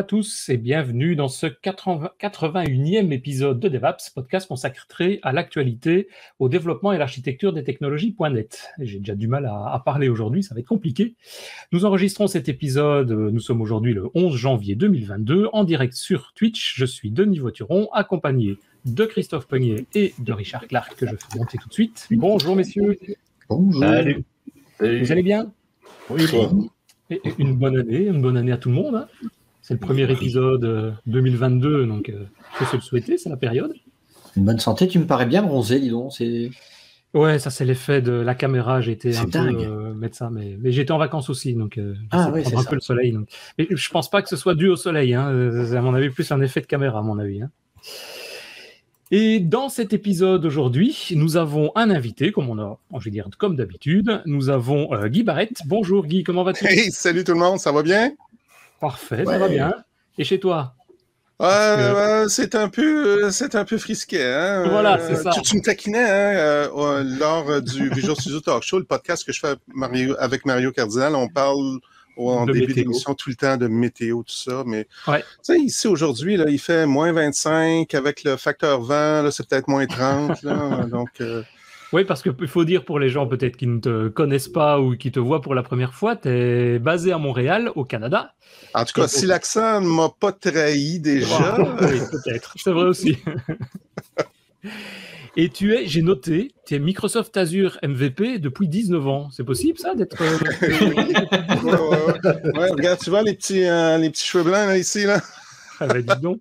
Bonjour à tous et bienvenue dans ce 81e épisode de DevApps, podcast consacré à l'actualité, au développement et l'architecture des technologies.net. J'ai déjà du mal à, parler aujourd'hui, ça va être compliqué. Nous enregistrons cet épisode, nous sommes aujourd'hui le 11 janvier 2022, en direct sur Twitch. Je suis Denis Voituron, accompagné de Christophe Pognier et de Richard Clark, que je fais monter tout de suite. Bonjour messieurs. Bonjour. Salut. Vous allez bien? Oui, bon une bonne année, une bonne année à tout le monde. Hein. C'est le premier épisode 2022, euh, donc euh, faut se le souhaiter, c'est la période. Une bonne santé, tu me parais bien bronzé, dis donc. C'est... Ouais, ça c'est l'effet de la caméra. J'étais un peu euh, médecin, mais, mais j'étais en vacances aussi, donc euh, ah, oui, un peu le soleil. Donc. Mais je pense pas que ce soit dû au soleil. Hein. C'est à mon avis plus un effet de caméra, à mon avis. Hein. Et dans cet épisode aujourd'hui, nous avons un invité, comme on a, je vais dire comme d'habitude. Nous avons euh, Guy Barrett. Bonjour Guy, comment vas-tu? Hey, salut tout le monde, ça va bien? Parfait, ça va bien. Et chez toi? C'est un peu, c'est un peu frisqué. Hein? Voilà, c'est ça. Tu, me taquinais hein, euh, lors du Visual Studio Talk Show, le podcast que je fais avec Mario Cardinal. On parle en début d'émission tout le temps de météo, tout ça. Mais ici aujourd'hui, il fait moins 25 avec le facteur vent, c'est peut-être moins 30. donc, euh, Oui, parce qu'il faut dire pour les gens peut-être qui ne te connaissent pas ou qui te voient pour la première fois, tu es basé à Montréal, au Canada. En tout cas, si l'accent ne m'a pas trahi déjà. oui, peut-être. C'est vrai aussi. Et tu es, j'ai noté, tu es Microsoft Azure MVP depuis 19 ans. C'est possible ça d'être. Euh, ouais, regarde, tu vois les petits, euh, les petits cheveux blancs là, ici là. ah ben, dis donc.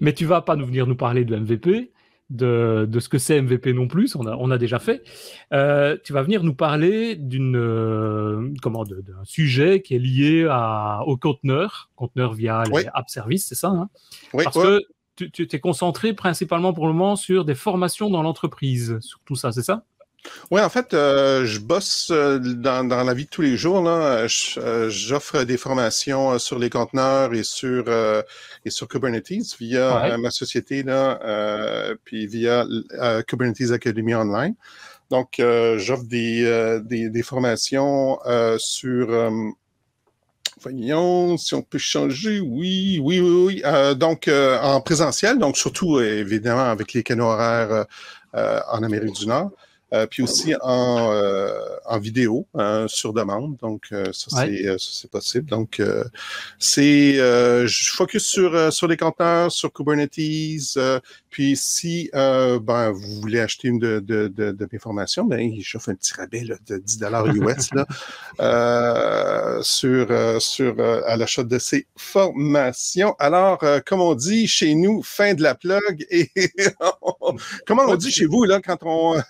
Mais tu vas pas nous venir nous parler de MVP, de, de ce que c'est MVP non plus. On a, on a déjà fait. Euh, tu vas venir nous parler d'une comment d'un sujet qui est lié à, au conteneur, conteneur via les app services, c'est ça hein? Oui, Parce que tu t'es concentré principalement pour le moment sur des formations dans l'entreprise, sur tout ça, c'est ça? Oui, en fait, euh, je bosse euh, dans, la vie de tous les jours. Euh, j'offre des formations sur les conteneurs et sur et sur Kubernetes via ma société là, puis via Kubernetes Academy Online. Donc, j'offre des, des, des, formations sur Voyons si on peut changer. Oui, oui, oui, oui. Euh, donc, euh, en présentiel, donc surtout, évidemment, avec les canaux horaires euh, en Amérique du Nord. Euh, puis aussi en, euh, en vidéo hein, sur demande. Donc, euh, ça, c'est possible. Donc, c'est je focus sur, sur les conteneurs, sur Kubernetes. puis si ben, vous voulez acheter une de, de, de, de mes formations, ben, j'offre un petit rabais là, de 10 US là, sur, sur à l'achat de ces formations. Alors, comme on dit chez nous, fin de la plug. Et comment on dit chez vous là quand on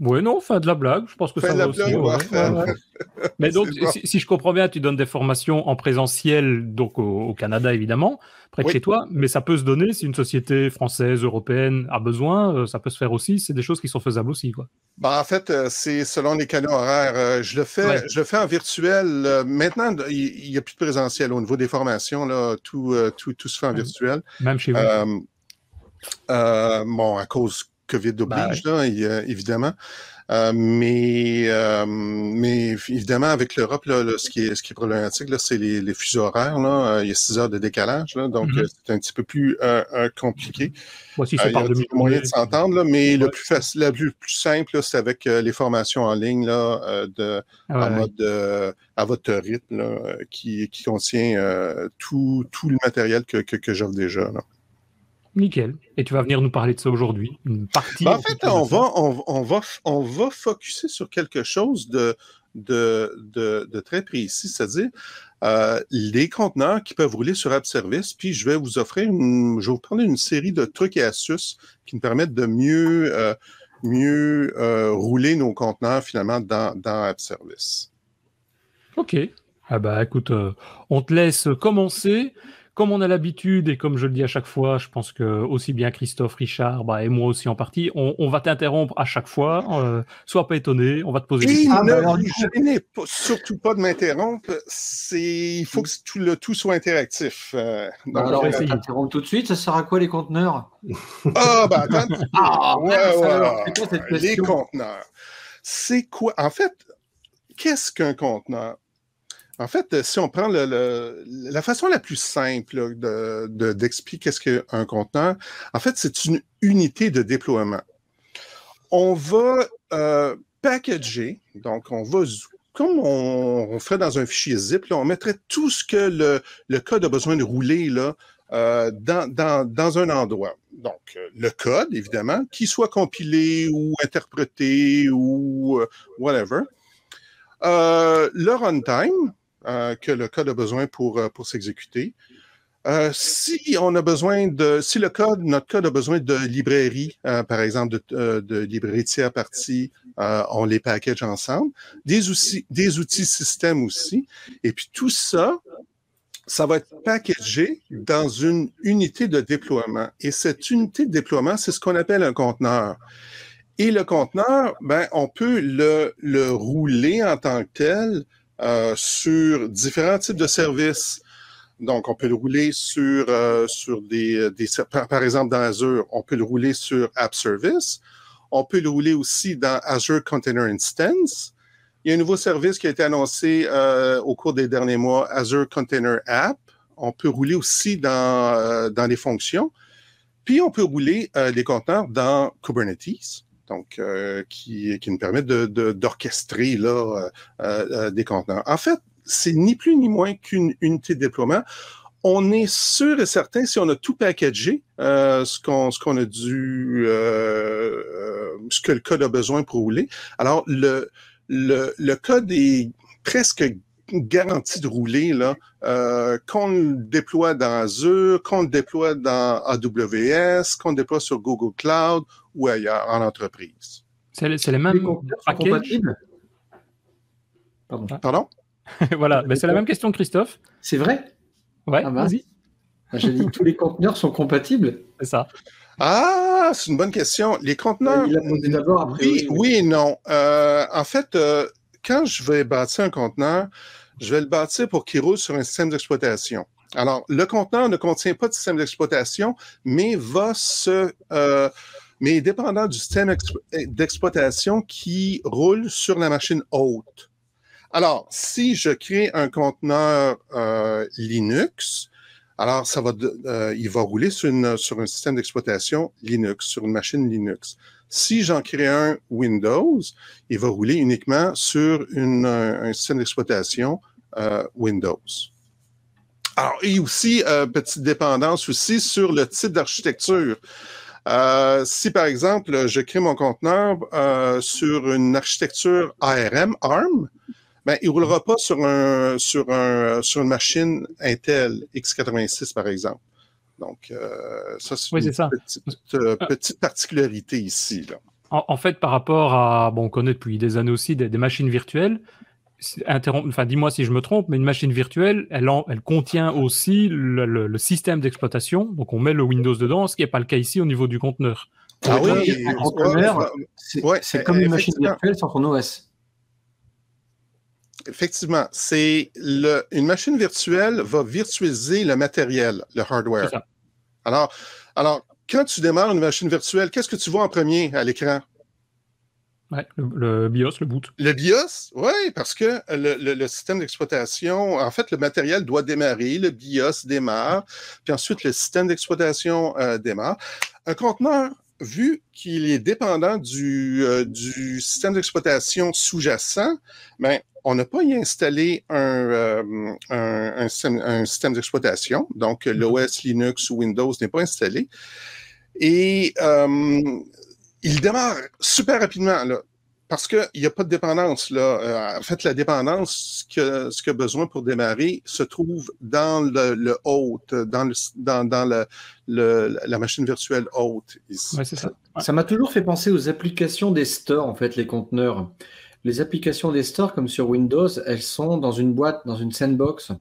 oui, non, fin de la blague. Je pense que ça va aussi. Mais donc, si, je comprends bien, tu donnes des formations en présentiel, donc au, Canada évidemment, près de chez toi, mais ça peut se donner si une société française, européenne a besoin, euh, ça peut se faire aussi. C'est des choses qui sont faisaisables aussi, quoi. Bah, en fait, euh, c'est selon les canaux horaires. Euh, je le fais, je le fais en virtuel. Maintenant, il n'y a plus de présentiel au niveau des formations. Là, tout, tout, tout se fait en virtuel. Même chez vous. bon, à cause COVID oblige, ben là, évidemment. Euh, mais, euh, mais évidemment, avec l'Europe, ce, qui est, ce qui est problématique, c'est les, les fuseaux horaires. Là. Euh, il y a six heures de décalage, là, donc mm-hmm. c'est un petit peu plus compliqué. Moi aussi, c'est par il y a moyen de s'entendre, mais le plus facile, le plus, plus simple, c'est avec les formations en ligne là, de, ah en mode à votre rythme, là, qui, qui contient tout, tout le matériel que, que, que j'offre déjà. Là. Nickel. Et tu vas venir nous parler de ça aujourd'hui. Une partie. Ben, en fait, on va, on, va, on va focuser sur quelque chose de, de, de, très précis, c'est-à-dire euh, les conteneurs qui peuvent rouler sur App Service. Puis je vais vous offrir, une, je vais vous prendre une série de trucs et astuces qui nous permettent de mieux, euh, mieux euh, rouler nos conteneurs finalement dans, dans App Service. OK. Ah bah écoute, on te laisse commencer comme on a l'habitude et comme je le dis à chaque fois, je pense que aussi bien Christophe, Richard bah, et moi aussi en partie, on, va t'interrompre à chaque fois. Euh, sois pas étonné, on va te poser des questions. ne surtout pas de m'interrompre. il faut que tout, le tout soit interactif. Euh, bah, alors, on va t'interrompre tout de suite. Ça sert à quoi les conteneurs? Ah, bah attends. ah, ouais, ouais. les conteneurs? C'est quoi En fait, qu'est-ce qu'un conteneur? En fait, si on prend la façon la plus simple d'expliquer ce qu'est un conteneur, en fait, c'est une unité de déploiement. On va euh, packager, donc on va, comme on, ferait dans un fichier zip, on mettrait tout ce que le, code a besoin de rouler là, euh, dans, un endroit. Donc, euh, le code, évidemment, qui soit compilé ou interprété ou whatever. le runtime, euh, que le code a besoin pour, euh, pour s'exécuter. Euh, si on a besoin de, si le code, notre code a besoin de librairies, par exemple de, de librairies tiers parties, on les package ensemble. Des outils, des outils système aussi. Et puis tout ça, ça va être packagé dans une unité de déploiement. Et cette unité de déploiement, c'est ce qu'on appelle un conteneur. Et le conteneur, ben, on peut le, le rouler en tant que tel euh, sur différents types de services. Donc, on peut le rouler sur, euh, sur des, des par, exemple, dans Azure, on peut le rouler sur App Service. On peut le rouler aussi dans Azure Container Instance. Il y a un nouveau service qui a été annoncé euh, au cours des derniers mois, Azure Container App. On peut rouler aussi dans, dans les fonctions. Puis, on peut rouler les conteneurs dans Kubernetes donc euh, qui, qui, nous permet d'orchestrer de, là, euh, euh, des conteneurs. En fait, c'est ni plus ni moins qu'une unité de déploiement. On est sûr et certain, si on a tout packagé, ce qu'on ce qu'on a dû, ce que le code a besoin pour rouler. Alors, le, le, le code est presque garanti de rouler là, qu'on le déploie dans Azure, qu'on le déploie dans AWS, qu'on le déploie sur Google Cloud ou ailleurs en entreprise. C'est les mêmes compatibles Pardon? Pardon? voilà, mais c'est la même question, Christophe. C'est vrai? Ouais, ah, vas-y. Ah, j'ai dit que tous les conteneurs sont compatibles? C'est ça. Ah, c'est une bonne question. Les conteneurs. oui, oui et non. Euh, en fait, euh, quand je vais bâtir un conteneur, je vais le bâtir pour qu'il roule sur un système d'exploitation. Alors, le conteneur ne contient pas de système d'exploitation, mais va se euh, mais dépendant du système d'exploitation qui roule sur la machine haute. Alors, si je crée un conteneur euh, Linux, alors ça va, euh, il va rouler sur, une, sur un système d'exploitation Linux, sur une machine Linux. Si j'en crée un Windows, il va rouler uniquement sur une, un système d'exploitation euh, Windows. Alors, et aussi, petite dépendance aussi sur le type d'architecture. Euh, si par exemple, je crée mon conteneur euh, sur une architecture ARM, ARM, ben, il ne roulera pas sur, un, sur, un, sur une machine Intel x86, par exemple. Donc, euh, ça, c'est une Petite, particularité ici. Là. En, fait, par rapport à, bon, on connaît depuis des années aussi des machines virtuelles, enfin, dis-moi si je me trompe, mais une machine virtuelle, elle, elle contient aussi le, système d'exploitation. Donc, on met le Windows dedans, ce qui n'est pas le cas ici au niveau du conteneur. Ah oui, un conteneur, c'est comme une machine virtuelle sur ton OS. Effectivement, c'est une machine virtuelle va virtualiser le matériel, le hardware. Alors, alors, quand tu démarres une machine virtuelle, qu'est-ce que tu vois en premier à l'écran? Ouais, le, BIOS, le boot. Le BIOS, oui, parce que le, système d'exploitation, en fait, le matériel doit démarrer, le BIOS démarre, puis ensuite le système d'exploitation euh, démarre. Un conteneur, vu qu'il est dépendant du, euh, du système d'exploitation sous-jacent, ben, on n'a pas y installé un, euh, un, un, système, d'exploitation, donc mm-hmm. l'OS Linux ou Windows n'est pas installé. Et il démarre super rapidement, là, parce qu'il n'y a pas de dépendance. Là. Euh, en fait, la dépendance, que, ce qu'il a besoin pour démarrer, se trouve dans le, le hôte, dans, le, dans, dans le, la machine virtuelle haute. Ouais, c'est ça. M'a toujours fait penser aux applications des stores, en fait, les conteneurs. Les applications des stores, comme sur Windows, elles sont dans une boîte, dans une sandbox.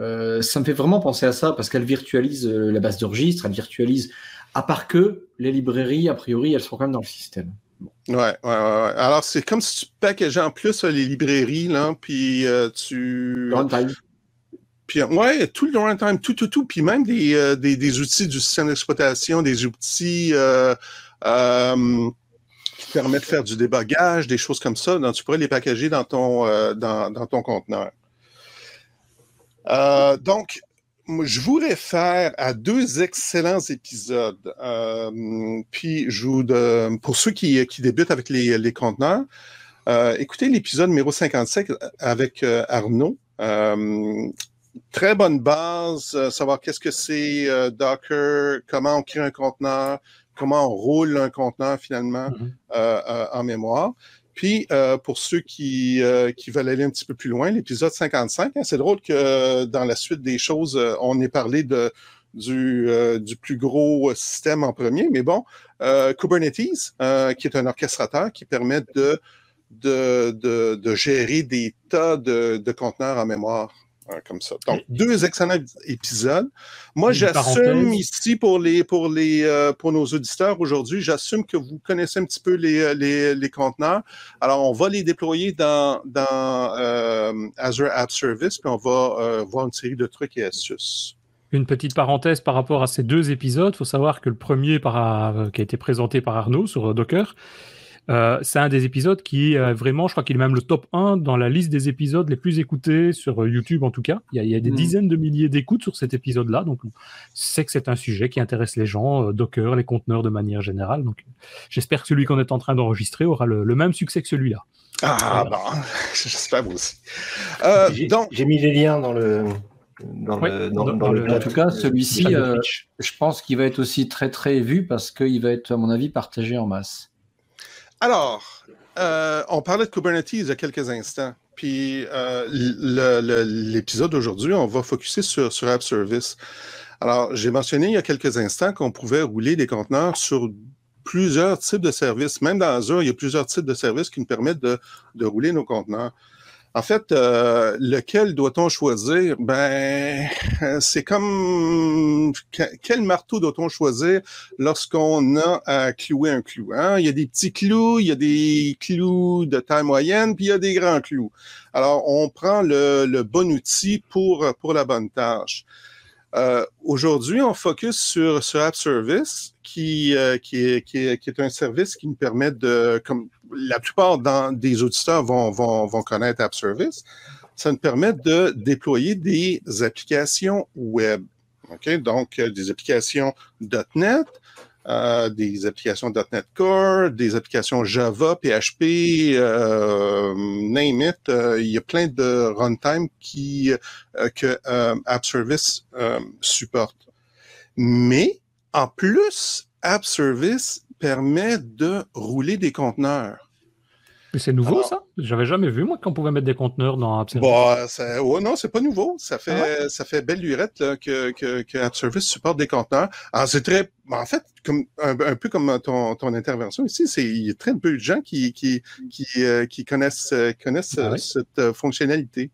Euh, ça me fait vraiment penser à ça parce qu'elles virtualisent euh, la base de registre, elles virtualisent à part que les librairies, a priori, elles sont quand même dans le système. Ouais, ouais, ouais, Alors, c'est comme si tu packageais en plus les librairies, là, puis euh, tu. Runtime. Puis, ouais, tout le runtime, tout, tout, tout. Puis même des, euh, des, des, outils du système d'exploitation, des outils euh, qui permettent de faire du débogage, des choses comme ça. Donc, tu pourrais les packager dans ton, dans, dans ton conteneur. Euh, donc, je vous réfère à deux excellents épisodes. Euh, puis, je vous, de, pour ceux qui, qui, débutent avec les, les conteneurs, euh, écoutez l'épisode numéro 57 avec euh, Arnaud. Très bonne base, savoir qu'est-ce que c'est Docker, comment on crée un conteneur, comment on roule un conteneur finalement mm-hmm. en mémoire. Puis, euh, pour ceux qui, euh, qui veulent aller un petit peu plus loin, l'épisode 55, hein, c'est drôle que dans la suite des choses, euh, on ait parlé de, du, du plus gros système en premier, mais bon, Kubernetes, qui est un orchestrateur qui permet de, de, de, de gérer des tas de, de conteneurs en mémoire. Comme ça. Donc, deux excellents épisodes. Moi, j'assume ici pour les pour les euh, pour nos auditeurs aujourd'hui, j'assume que vous connaissez un petit peu les, euh, les, les conteneurs. Alors, on va les déployer dans, dans euh, Azure App Service, puis on va voir une série de trucs et astuces. Une petite parenthèse par rapport à ces deux épisodes. Il faut savoir que le premier par, qui a été présenté par Arnaud sur Docker, euh, c'est un des épisodes qui euh, vraiment, je crois qu'il est même le top 1 dans la liste des épisodes les plus écoutés sur euh, YouTube en tout cas. Il y a, des hmm. dizaines de milliers d'écoutes sur cet épisode-là, donc c'est que c'est un sujet qui intéresse les gens, Docker, les conteneurs de manière générale. Donc j'espère que celui qu'on est en train d'enregistrer aura le, même succès que celui-là. Ah bon, j'espère vous aussi. J'ai mis les liens dans le. Dans le, en tout cas, celui-ci, je pense qu'il va être aussi très très vu parce qu'il va être, à mon avis, partagé en masse. Alors, euh, on parlait de Kubernetes il y a quelques instants. Puis euh, l'épisode d'aujourd'hui, on va focuser sur, sur App Service. Alors, j'ai mentionné il y a quelques instants qu'on pouvait rouler des conteneurs sur plusieurs types de services. Même dans Azure, il y a plusieurs types de services qui nous permettent de, de rouler nos conteneurs. En fait, euh, lequel doit-on choisir? Ben, c'est comme quel marteau doit-on choisir lorsqu'on a à clouer un clou? Hein? Il y a des petits clous, il y a des clous de taille moyenne, puis il y a des grands clous. Alors, on prend le, le bon outil pour, pour la bonne tâche. Euh, aujourd'hui, on focus sur, sur App Service, qui, euh, qui, est, qui, qui, est, un service qui nous permet de, comme la plupart dans, des auditeurs vont, vont, vont connaître App Service, ça nous permet de déployer des applications web. Donc, euh, des applications .NET, euh, des applications .NET Core, des applications Java, PHP, euh, name it. Euh, il y a plein de runtime qui que App Service supporte. Mais en plus, App Service permet de rouler des conteneurs c'est nouveau, ça? J'avais jamais vu, moi, qu'on pouvait mettre des conteneurs dans App Service. Bah, ça, non, c'est pas nouveau. Ça fait, ah ça fait belle lurette là, que, que, que App Service supporte des conteneurs. Alors, c'est très. En fait, comme un, peu comme ton, ton intervention ici, c'est il y a très peu de gens qui, qui, qui, euh, qui connaissent, euh, connaissent ah cette euh, fonctionnalité.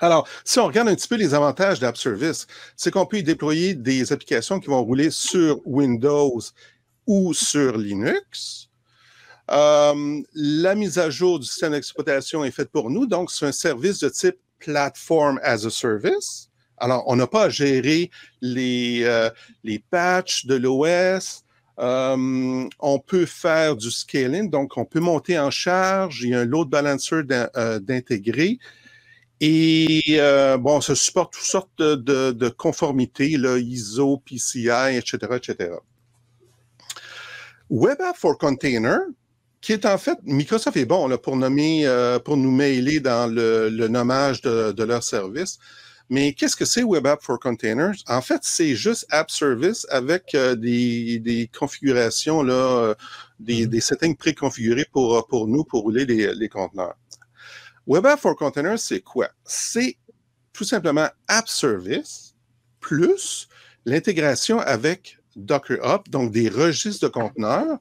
Alors, si on regarde un petit peu les avantages d'App Service, c'est qu'on peut y déployer des applications qui vont rouler sur Windows ou sur Linux. Euh, la mise à jour du système d'exploitation est faite pour nous, donc c'est un service de type Platform as a Service. Alors, on n'a pas à gérer les, euh, les patchs de l'OS. Euh, on peut faire du scaling, donc on peut monter en charge. Il y a un load balancer d'intégrer. Et bon, ça supporte toutes sortes de, de, conformités, là, ISO, PCI, etc., etc. Web App for Container, qui est en fait, Microsoft est bon là, pour nommer, euh, pour nous mailer dans le, le nommage de, de, leur service. Mais qu'est-ce que c'est Web App for Containers? En fait, c'est juste App Service avec euh, des, des, configurations, là, euh, des, mm-hmm. des settings préconfigurés pour, pour nous, pour rouler les, les conteneurs. Web App for Containers, c'est quoi? C'est tout simplement App Service plus l'intégration avec Docker Hub, donc des registres de conteneurs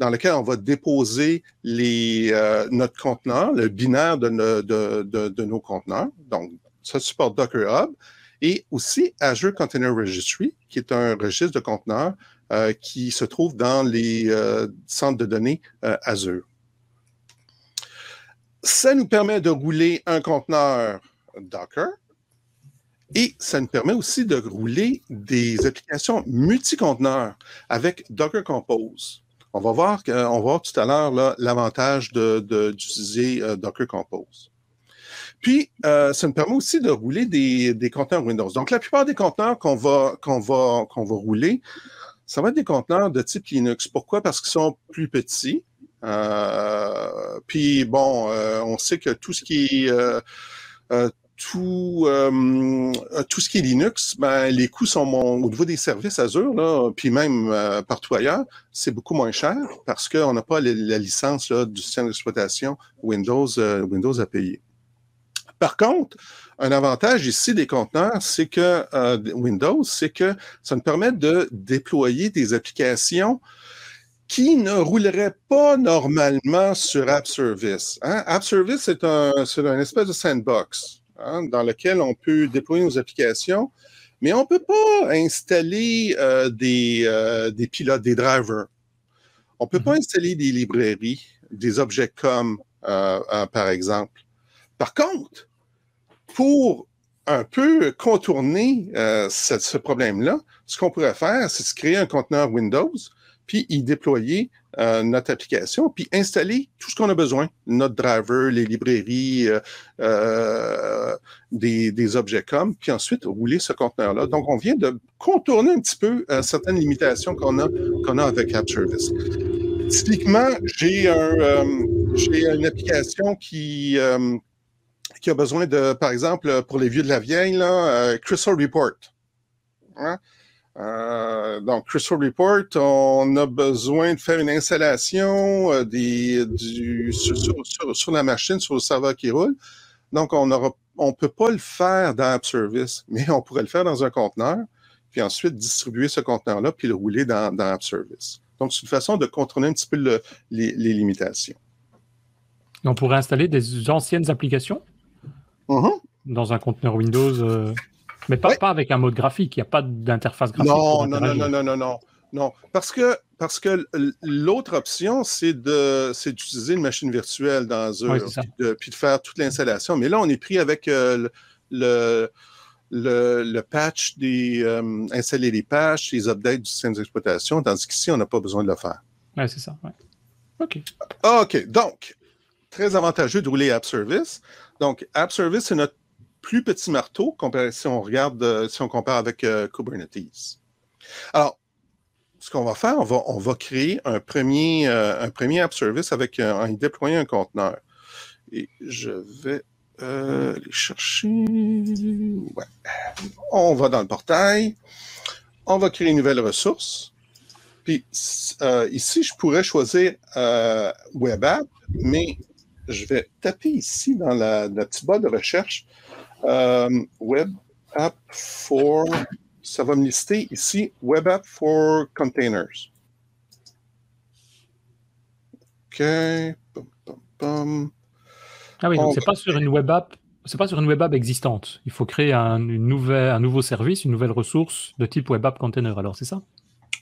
dans lequel on va déposer euh, notre conteneur, le binaire de, nos conteneurs. Donc, ça supporte Docker Hub et aussi Azure Container Registry, qui est un registre de conteneurs euh, qui se trouve dans les euh, centres de données Azure. Ça nous permet de rouler un conteneur Docker et ça nous permet aussi de rouler des applications multi-conteneurs avec Docker Compose. On va voir, on va tout à l'heure l'avantage d'utiliser de, euh, Docker Compose. Puis, euh, ça me permet aussi de rouler des, des conteneurs Windows. Donc, la plupart des conteneurs qu'on va, qu'on va, qu'on va rouler, ça va être des conteneurs de type Linux. Pourquoi? Parce qu'ils sont plus petits. Euh, puis, bon, euh, on sait que tout ce qui est... tout, tout ce qui est Linux, ben, les coûts sont au niveau des services Azure, là, puis même partout ailleurs, c'est beaucoup moins cher parce qu'on n'a pas la, licence du système d'exploitation Windows, Windows à payer. Par contre, un avantage ici des conteneurs, c'est que euh, Windows, c'est que ça nous permet de déployer des applications qui ne rouleraient pas normalement sur App Service. Hein? App Service, c'est un, un, espèce de sandbox hein, dans lequel on peut déployer nos applications, mais on ne peut pas installer euh, des, euh, des pilotes, des drivers. On ne peut pas mm-hmm. installer des librairies, des objets comme, par exemple. Par contre, pour un peu contourner euh, ce, problème-là, ce qu'on pourrait faire, c'est de créer un conteneur Windows, puis y déployer euh, notre application, puis installer tout ce qu'on a besoin, notre driver, les librairies, euh, des, objets comme, puis ensuite rouler ce conteneur-là. Donc, on vient de contourner un petit peu certaines limitations qu'on a, a avec App Service. Typiquement, j'ai un, une application qui qui a besoin de, par exemple, pour les vieux de la vieille, euh, Crystal Report. Hein? Euh, donc, Crystal Report, on a besoin de faire une installation euh, des, du, sur, sur, sur, la machine, sur le serveur qui roule. Donc, on on peut pas le faire dans App Service, mais on pourrait le faire dans un conteneur, puis ensuite distribuer ce conteneur-là, puis le rouler dans, dans App Service. Donc, c'est une façon de contrôler un petit peu le, les, les limitations. On pourrait installer des anciennes applications Mhm. dans un conteneur Windows, euh, mais pas, pas avec un mode graphique, il n'y a pas d'interface graphique. Non, non, non, non, non, non, non, parce que, parce que l'autre option, c'est d'utiliser une machine virtuelle dans Azure, puis, de, faire toute l'installation. Mais là, on est pris avec euh, le, le, le, patch des euh, installer les patchs, les updates du système d'exploitation, tandis qu'ici, on n'a pas besoin de le faire. Oui, c'est ça. OK. OK. Donc, très avantageux de rouler App Service. Donc, App Service, c'est notre plus petit marteau si on regarde, euh, si on compare avec euh, Kubernetes. Alors, ce qu'on va faire, on va, on va créer un premier, euh, un premier App Service avec en y déployant un conteneur. Et je vais aller chercher. Ouais. On va dans le portail. On va créer une nouvelle ressource. Puis ici, je pourrais choisir Web App, mais je vais taper ici dans la, petite barre de recherche euh, Web App for. Ça va me lister ici Web App for Containers. OK. Ah oui, donc c'est pas sur une web app, c'est pas sur une web app existante. Il faut créer un, une nouvelle, un nouveau service, une nouvelle ressource de type web app container. Alors c'est ça?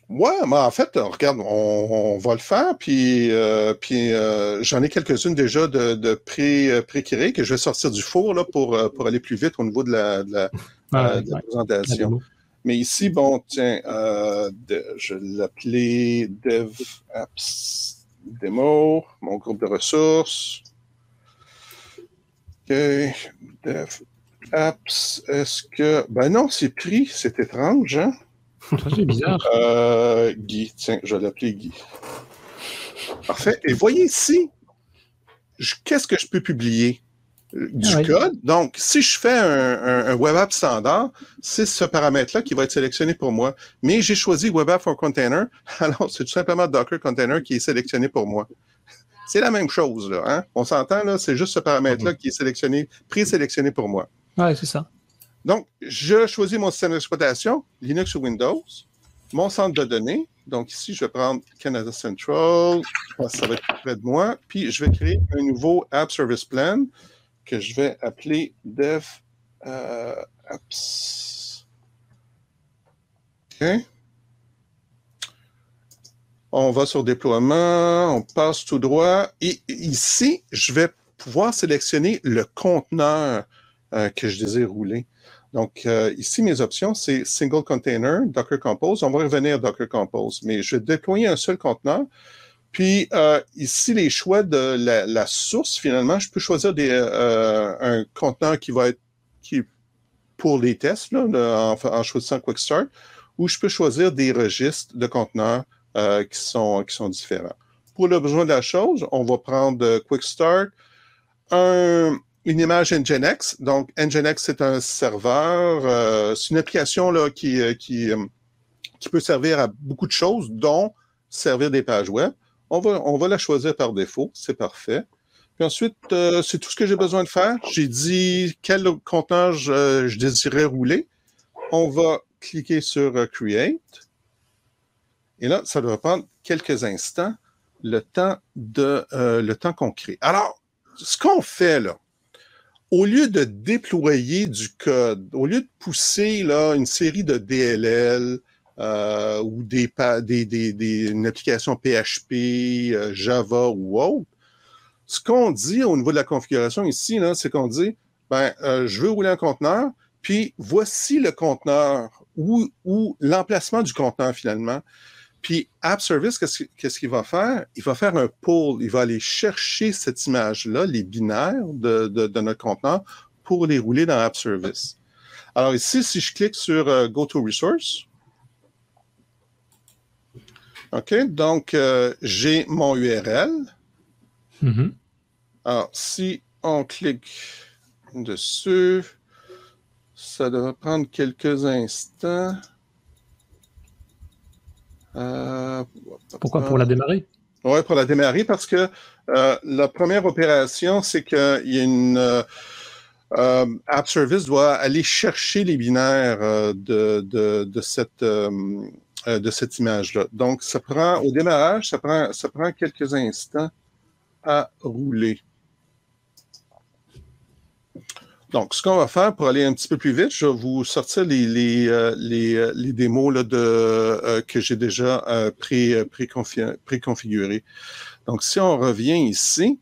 Ouais, mais en fait, regarde, on, va le faire, puis, euh, puis euh, j'en ai quelques-unes déjà de, de pré, euh, pré que je vais sortir du four là, pour, pour aller plus vite au niveau de la, de la, ah, présentation. Mais ici, bon, tiens, je vais l'appeler Dev Apps Demo, mon groupe de ressources. OK, Dev Apps, est-ce que... Ben non, c'est pris, c'est étrange, hein? C'est bizarre. Euh, Guy, tiens, je vais l'appeler Guy. Parfait. Et voyez ici, qu'est-ce que je peux publier? Du ah code. Donc, si je fais un, web app standard, c'est ce paramètre-là qui va être sélectionné pour moi. Mais j'ai choisi web app for container. Alors, c'est tout simplement Docker container qui est sélectionné pour moi. C'est la même chose, là. Hein? On s'entend, là, c'est juste ce paramètre-là qui est sélectionné, présélectionné pour moi. Oui, c'est ça. Donc, je choisis mon système d'exploitation, Linux ou Windows, mon centre de données. Donc, ici, je vais prendre Canada Central, ça va être près de moi, puis je vais créer un nouveau App Service Plan que je vais appeler Dev euh, Apps. OK. On va sur déploiement, on passe tout droit. Et ici, je vais pouvoir sélectionner le conteneur euh, que je désire rouler. Donc, euh, ici, mes options, c'est Single Container, Docker Compose. On va revenir à Docker Compose, mais je vais déployer un seul conteneur. Puis euh, ici, les choix de la, source, finalement, je peux choisir des, euh, un conteneur qui va être qui pour les tests, là, en, en, choisissant Quick Start, ou je peux choisir des registres de conteneurs euh, qui, sont, qui sont différents. Pour le besoin de la chose, on va prendre Quick Start, un, une image Nginx. Donc, Nginx, c'est un serveur, c'est une application là, qui, qui, peut servir à beaucoup de choses, dont servir des pages web. On va, la choisir par défaut, c'est parfait. Puis ensuite, euh, c'est tout ce que j'ai besoin de faire. J'ai dit quel conteneur je, désirais rouler. On va cliquer sur euh, Create. Et là, ça doit prendre quelques instants le temps de euh, le temps qu'on crée. Alors, ce qu'on fait là, au lieu de déployer du code, au lieu de pousser là, une série de DLL, euh, ou des, des, une application PHP, euh, Java ou autre, ce qu'on dit au niveau de la configuration ici, c'est qu'on dit, ben, euh, je veux rouler un conteneur, puis voici le conteneur ou l'emplacement du conteneur finalement. Puis App Service, qu'est-ce qu'il va faire? Il va faire un pull, il va aller chercher cette image-là, les binaires de, de, de, notre conteneur, pour les rouler dans App Service. Alors ici, si je clique sur Go to Resource, OK, donc euh, j'ai mon URL. Mm-hmm. Alors, si on clique dessus, ça devrait prendre quelques instants. Euh, Pourquoi? Pour la démarrer? Oui, pour la démarrer, parce que euh, la première opération, c'est qu'il y a une. App Service doit aller chercher les binaires de, de, cette, euh, de cette image-là. Donc, ça prend, au démarrage, ça prend, ça prend quelques instants à rouler. Donc, ce qu'on va faire pour aller un petit peu plus vite, je vais vous sortir les, les, euh, les, euh, les démos là, de, que j'ai déjà pré, préconfigurés. Donc, si on revient ici,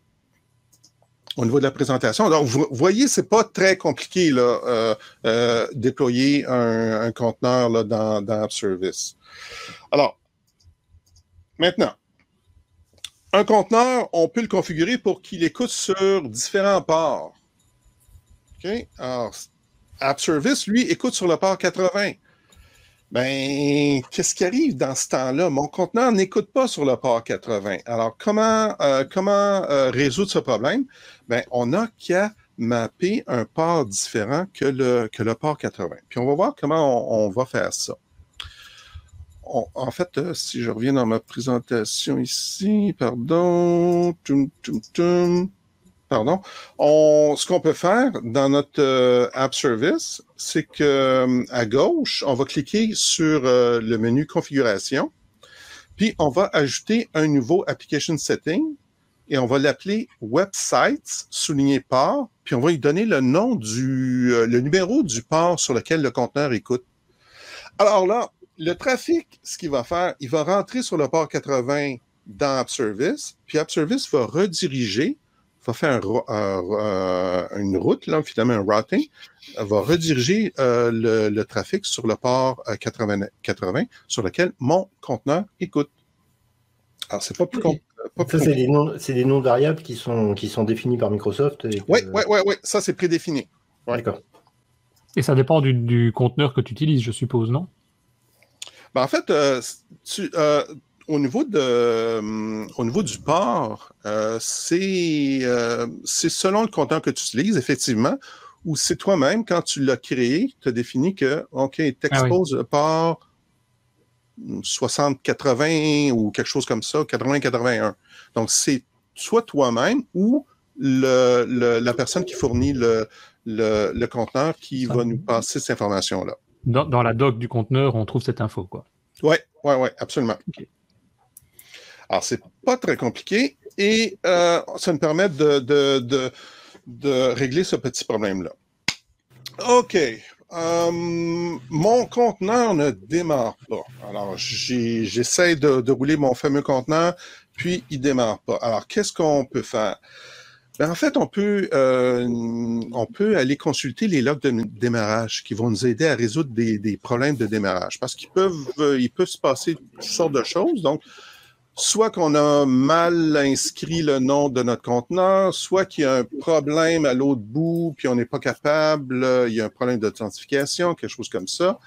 au niveau de la présentation. Donc, vous voyez, c'est pas très compliqué là, déployer un, un conteneur là, dans, dans App Service. Alors, maintenant, un conteneur, on peut le configurer pour qu'il écoute sur différents ports. OK? Alors, App Service, lui, écoute sur le port 80. Ben, qu'est-ce qui arrive dans ce temps-là? Mon conteneur n'écoute pas sur le port 80. Alors, comment, euh, euh, résoudre ce problème? Ben, on n'a qu'à mapper un port différent que le, que le port 80. Puis on va voir comment on va faire ça en fait, euh, si je reviens dans ma présentation ici, pardon, pardon, ce qu'on peut faire dans notre euh, App Service, c'est que euh, à gauche, on va cliquer sur le menu Configuration, puis on va ajouter un nouveau Application Setting et on va l'appeler Websites souligné port, puis on va lui donner le nom du, le numéro du port sur lequel le conteneur écoute. Alors là, le trafic, ce qu'il va faire, il va rentrer sur le port 80 dans App Service, puis App Service va rediriger, va faire une route, là, finalement un routing, va rediriger euh, le, trafic sur le port 80, euh, 80 sur lequel mon conteneur écoute. Alors, c'est pas plus compliqué. Ça, c'est des noms, des noms variables qui sont, qui sont définis par Microsoft. Oui, oui, oui, oui, ça c'est prédéfini. D'accord. Et ça dépend du, du conteneur que tu utilises, je suppose, non? Ben, en fait, euh, euh, au, niveau de, euh, au niveau du port, c'est selon le conteneur que tu utilises, effectivement, ou c'est toi-même, quand tu l'as créé, tu as défini que, OK, tu exposes le port 60-80 ou quelque chose comme ça, 80-81. Donc, c'est soit toi-même ou le, la personne qui fournit le, le, conteneur qui va nous passer cette information-là dans, la doc du conteneur, on trouve cette info, quoi. Oui, oui, oui, absolument. Alors, c'est pas très compliqué et euh, ça me permet de, régler ce petit problème-là. OK. Euh, mon conteneur ne démarre pas. Alors, j'essaie de, rouler mon fameux conteneur, puis il démarre pas. Alors, qu'est-ce qu'on peut faire? Ben, en fait, on peut, euh, on peut aller consulter les logs de démarrage qui vont nous aider à résoudre des, problèmes de démarrage parce qu'ils peuvent, euh, se passer toutes sortes de choses. Donc, soit qu'on a mal inscrit le nom de notre conteneur, soit qu'il y a un problème à l'autre bout, puis on n'est pas capable, il y a un problème d'authentification, quelque chose comme ça.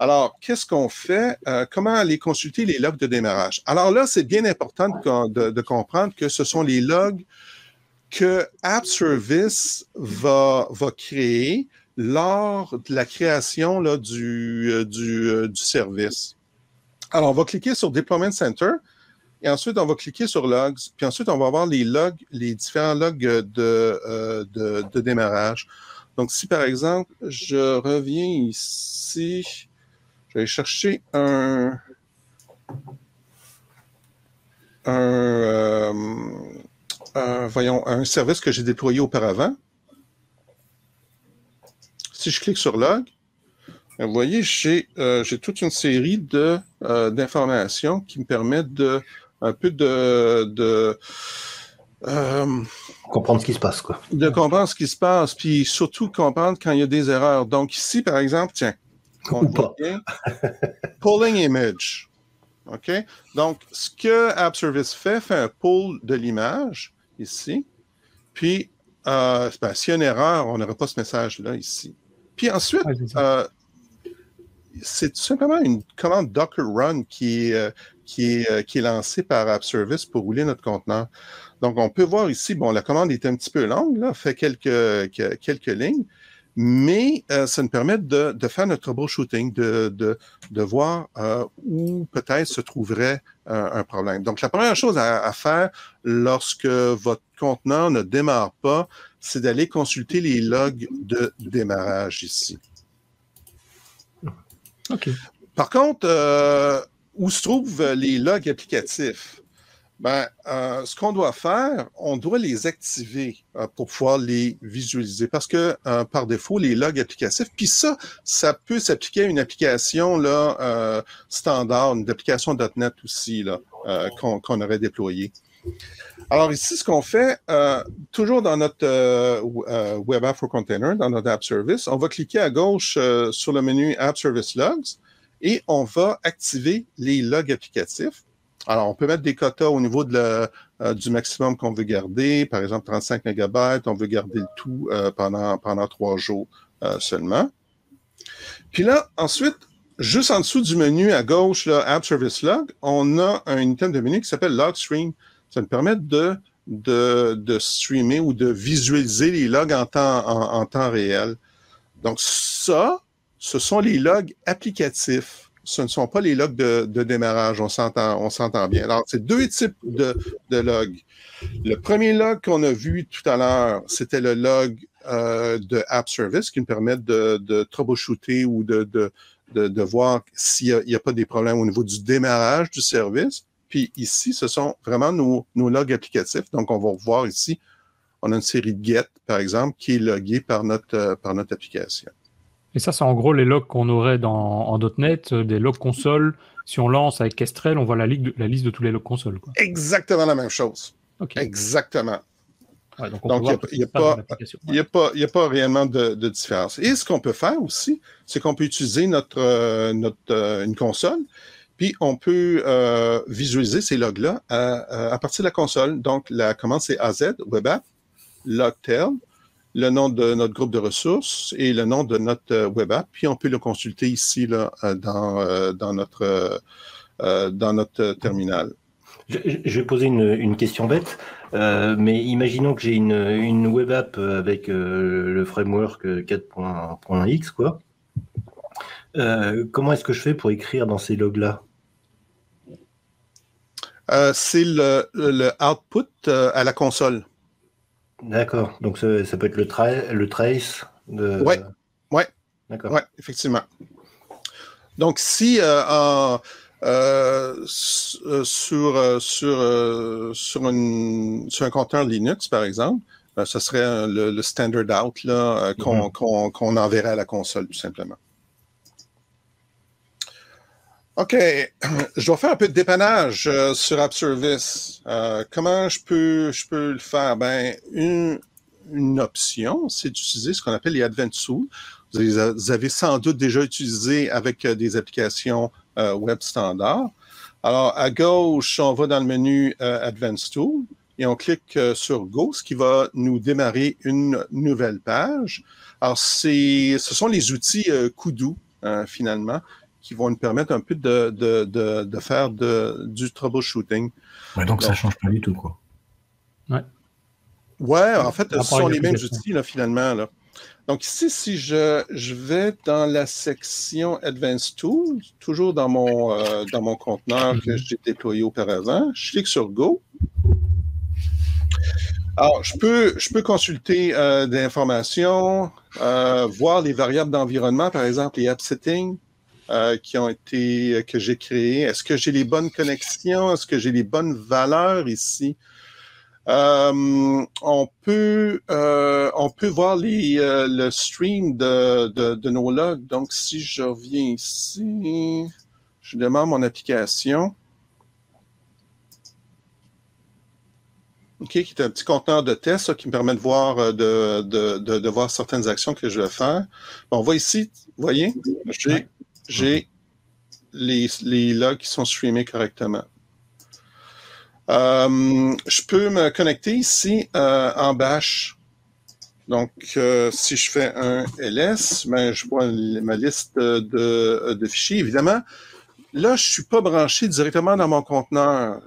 Alors, qu'est-ce qu'on fait? Euh, comment aller consulter les logs de démarrage? Alors là, c'est bien important de, comprendre que ce sont les logs que App Service va, va créer lors de la création là, du, euh, du, euh, du service. Alors, on va cliquer sur Deployment Center et ensuite, on va cliquer sur Logs. Puis ensuite, on va voir les logs, les différents logs de, euh, de, démarrage. Donc, si par exemple, je reviens ici, je vais chercher un, un, euh, voyons, un service que j'ai déployé auparavant. Si je clique sur Log, vous voyez, j'ai euh, toute une série d'informations qui me permettent de un peu de, de euh, comprendre ce qui se passe, quoi. De comprendre ce qui se passe, puis surtout comprendre quand il y a des erreurs. Donc ici, par exemple, tiens, Ou pas. pulling image. OK? Donc, ce que App Service fait, fait un pull de l'image ici. Puis, euh, ben, s'il y a une erreur, on n'aurait pas ce message-là ici. Puis ensuite, euh, c'est tout simplement une commande Docker Run qui est, euh, qui est, euh, qui est lancée par App Service pour rouler notre conteneur. Donc, on peut voir ici, bon, la commande est un petit peu longue, là, fait quelques, quelques lignes, mais euh, ça nous permet de, de, faire notre troubleshooting, de, de, de voir où peut-être se trouverait un problème. Donc, la première chose à, à, faire lorsque votre conteneur ne démarre pas, c'est d'aller consulter les logs de démarrage ici. Par contre, euh, où se trouvent les logs applicatifs? Ben, euh, ce qu'on doit faire, on doit les activer euh, pour pouvoir les visualiser parce que par défaut, les logs applicatifs, puis ça, ça peut s'appliquer à une application là, standard, une application .NET aussi là, qu'on aurait déployée. Alors ici, ce qu'on fait, toujours dans notre Web App for Container, dans notre App Service, on va cliquer à gauche sur le menu App Service Logs et on va activer les logs applicatifs. Alors, on peut mettre des quotas au niveau euh, du maximum qu'on veut garder, par exemple 35 MB, on veut garder le tout euh, pendant, pendant trois jours euh, seulement. Puis là, ensuite, juste en dessous du menu à gauche, là, App Service Log, on a un item de menu qui s'appelle Log Stream. Ça nous permet de, de, de streamer ou de visualiser les logs en temps, en temps réel. Donc, ça, ce sont les logs applicatifs. Ce ne sont pas les logs de, démarrage. On s'entend, bien. Alors, c'est deux types de, logs. Le premier log qu'on a vu tout à l'heure, c'était le log euh, de App Service qui nous permet de, de troubleshooter ou de, voir s'il n'y a, pas des problèmes au niveau du démarrage du service. Puis ici, ce sont vraiment nos, nos logs applicatifs. Donc, on va voir ici, on a une série de get, par exemple, qui est loguée par notre, euh, par notre application. Et ça, c'est en gros les logs qu'on aurait dans, en .NET, euh, des logs console. Si on lance avec Kestrel, on voit la, la liste de tous les logs console. Quoi. Exactement la même chose. Exactement. donc, il n'y a, a, pas, a pas réellement de, de, différence. Et ce qu'on peut faire aussi, c'est qu'on peut utiliser notre, euh, notre euh, une console, puis on peut visualiser ces logs-là à, à, partir de la console. Donc, la commande, c'est AZ, Web App, Logtail, le nom de notre groupe de ressources et le nom de notre euh, web app. Puis on peut le consulter ici là, euh, dans, euh, dans, notre, dans notre terminal. Je, vais poser une, question bête, mais imaginons que j'ai une, une, web app avec le framework 4.x, quoi. comment est-ce que je fais pour écrire dans ces logs-là? C'est le, le, output à la console. D'accord. Donc ça, peut être le, le trace de. Ouais. Ouais. D'accord. Ouais, effectivement. Donc si euh, euh, euh, sur sur sur, un conteneur Linux par exemple, ce serait le, standard out qu'on mm-hmm. enverrait à la console tout simplement. OK. Je vais faire un peu de dépannage euh, sur App Service. Euh, comment je peux, je peux le faire? Ben, une, une option, c'est d'utiliser ce qu'on appelle les Advanced Tools. Vous avez, sans doute déjà utilisé avec euh, des applications web standard. Alors, à gauche, on va dans le menu Advanced Tool et on clique sur Go, ce qui va nous démarrer une nouvelle page. Alors, ce sont les outils Kudu, finalement, qui vont nous permettre un peu de, de, de, de faire du troubleshooting. Ouais, donc, ça ne change pas du tout, quoi. Ouais. Ouais, en fait, ce sont les mêmes outils, là, finalement. Là. Donc ici, si je, je, vais dans la section Advanced Tools, toujours dans mon, euh, dans mon conteneur que mm-hmm. j'ai déployé auparavant, je clique sur Go. Alors, je peux, je peux consulter euh, des informations, euh, voir les variables d'environnement, par exemple les app settings qui ont été, que j'ai créées. Est-ce que j'ai les bonnes connexions? Est-ce que j'ai les bonnes valeurs ici? Euh, on, peut, euh, on peut voir les, euh, le stream de, de, nos logs. Donc, si je reviens ici, je demande mon application. OK, qui est un petit conteneur de test qui me permet de voir, de, de, de, voir certaines actions que je vais faire. on voit ici, vous voyez, j'ai les, les logs qui sont streamés correctement. Euh, je peux me connecter ici euh, en bash. Donc, euh, si je fais un ls, ben, je vois ma liste de, de, fichiers. Évidemment, là, je suis pas branché directement dans mon conteneur.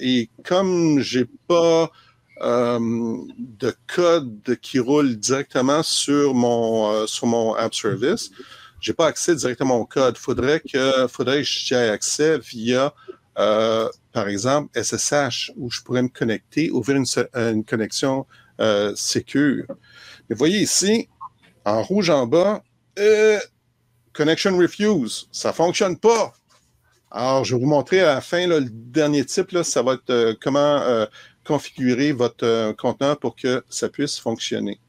et comme j'ai pas de code qui roule directement sur mon, sur mon app service, j'ai pas accès directement au code. Faudrait que, faudrait que j'aie accès via euh, par exemple, SSH, où je pourrais me connecter, ouvrir une, une connexion euh, sécure. Mais voyez ici, en rouge en bas, euh, Connection Refuse. Ça fonctionne pas. Alors, je vais vous montrer à la fin le dernier type, ça va être comment configurer votre conteneur pour que ça puisse fonctionner.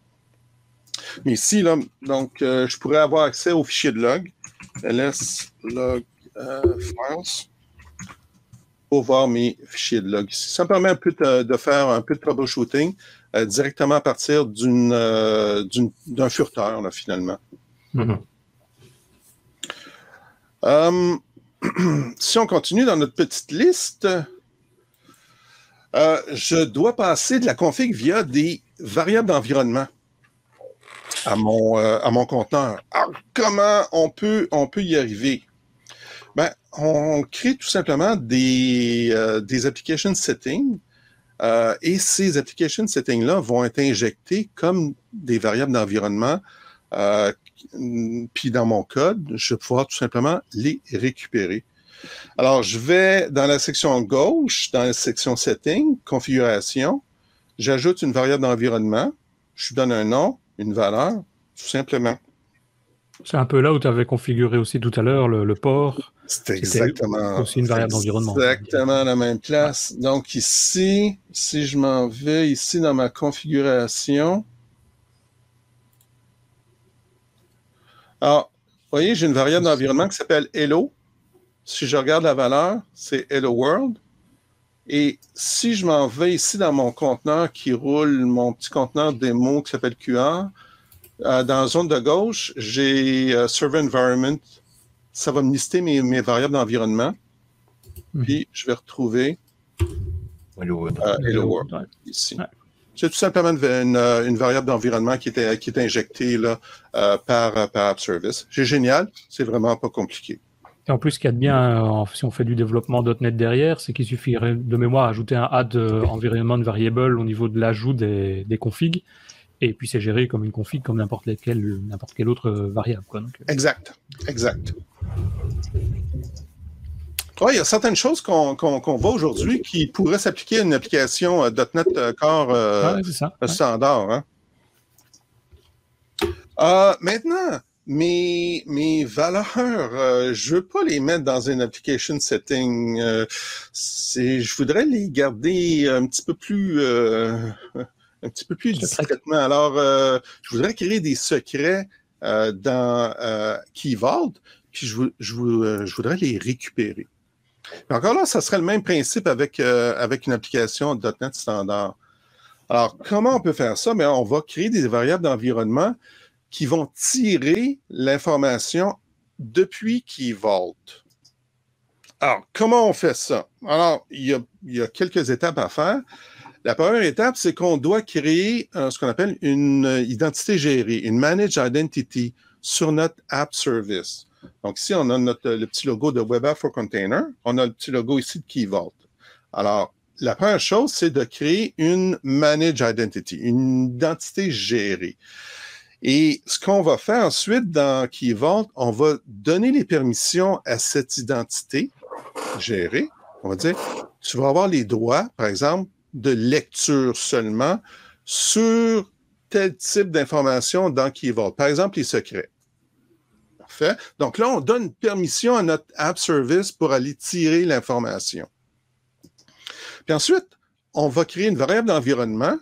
Mais ici, là, donc, je pourrais avoir accès au fichier de log, ls log files pour voir mes fichiers de log. Ça me permet un peu de, faire un peu de troubleshooting euh, directement à partir euh, d'un furteur, là, finalement. Mm-hmm. Euh, si on continue dans notre petite liste, je dois passer de la config via des variables d'environnement à mon, à mon conteneur. Alors, comment on peut, y arriver? Ben, on crée tout simplement des, euh, application settings euh, et ces application settings-là vont être injectés comme des variables d'environnement. Euh, puis dans mon code, je vais pouvoir tout simplement les récupérer. Alors, je vais dans la section gauche, dans la section Settings, Configuration, j'ajoute une variable d'environnement, je lui donne un nom, une valeur, tout simplement. C'est un peu là où tu avais configuré aussi tout à l'heure le, port. C'est exactement. Aussi une variable d'environnement. Exactement la même place. Donc ici, si je m'en vais ici dans ma configuration. Alors, vous voyez, j'ai une variable d'environnement qui s'appelle Hello. Si je regarde la valeur, c'est Hello World. Et si je m'en vais ici dans mon conteneur qui roule, mon petit conteneur démo qui s'appelle QR, euh, dans la zone de gauche, j'ai euh, Server Environment. Ça va me lister mes, mes variables d'environnement. Hmm. Puis, je vais retrouver Hello, euh, World ici. C'est tout simplement une, une variable d'environnement qui est, qui est injectée là, par, par App Service. C'est génial. C'est vraiment pas compliqué. Et en plus, ce qu'il y a de bien, si on fait du développement .NET derrière, c'est qu'il suffirait de mémoire ajouter un add environment variable au niveau de l'ajout des, des configs. Et puis c'est géré comme une config, comme n'importe quelle, n'importe quelle autre euh, variable. Quoi. Donc, euh. exact, exact. il y a certaines choses qu'on voit aujourd'hui qui pourraient s'appliquer à une application euh, .NET Core standard. Hein. maintenant, mes, mes valeurs, je veux pas les mettre dans une application setting. je voudrais les garder un petit peu plus un petit peu plus discrètement. Alors, euh, je voudrais créer des secrets euh, dans euh, Key Vault, puis je, je, je, voudrais les récupérer. encore là, ça serait le même principe avec, avec une application .NET standard. Alors, comment on peut faire ça? Mais on va créer des variables d'environnement qui vont tirer l'information depuis Key Vault. Alors, comment on fait ça? Alors, il y a, quelques étapes à faire. La première étape, c'est qu'on doit créer ce qu'on appelle une identité gérée, une Managed Identity sur notre App Service. Donc, ici, on a notre, le petit logo de Web App for Container. On a le petit logo ici de Key Vault. Alors, la première chose, c'est de créer une Managed Identity, une identité gérée. Et ce qu'on va faire ensuite dans Key Vault, on va donner les permissions à cette identité gérée. On va dire, tu vas avoir les droits, par exemple, de lecture seulement sur tel type d'information dans Key Vault. Par exemple, les secrets. Parfait. Donc là, on donne permission à notre app service pour aller tirer l'information. Puis ensuite, on va créer une variable d'environnement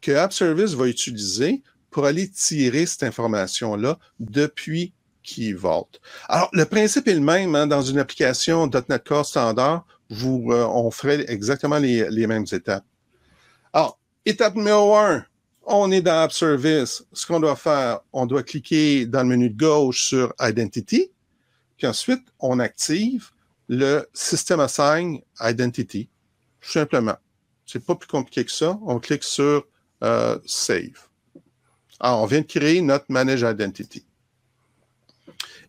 que App Service va utiliser pour aller tirer cette information-là depuis Key Vault. Alors, le principe est le même hein, dans une application .NET Core standard. Vous, euh, on ferait exactement les, les, mêmes étapes. Alors, étape numéro un, on est dans App Service. Ce qu'on doit faire, on doit cliquer dans le menu de gauche sur Identity. Puis ensuite, on active le System Assign Identity. Tout simplement. C'est pas plus compliqué que ça. On clique sur euh, Save. Alors, on vient de créer notre Manage Identity.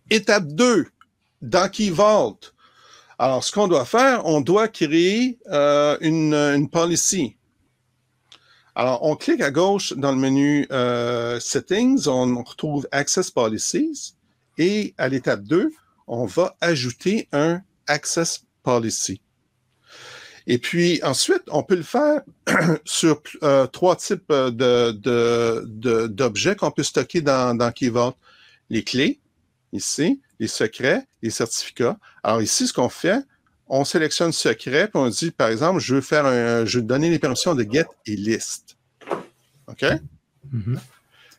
Étape 2, dans Key Vault. Alors, ce qu'on doit faire, on doit créer euh, une, une policy. Alors, on clique à gauche dans le menu euh, Settings, on retrouve Access Policies et à l'étape 2, on va ajouter un Access Policy. Et puis ensuite, on peut le faire sur euh, trois types d'objets de, de, qu'on peut stocker dans, dans Key Vault. Les clés, ici, les secrets, les certificats. Alors ici, ce qu'on fait, on sélectionne secret, puis on dit, par exemple, je veux faire un, je veux donner les permissions de get et list. OK? Mm-hmm.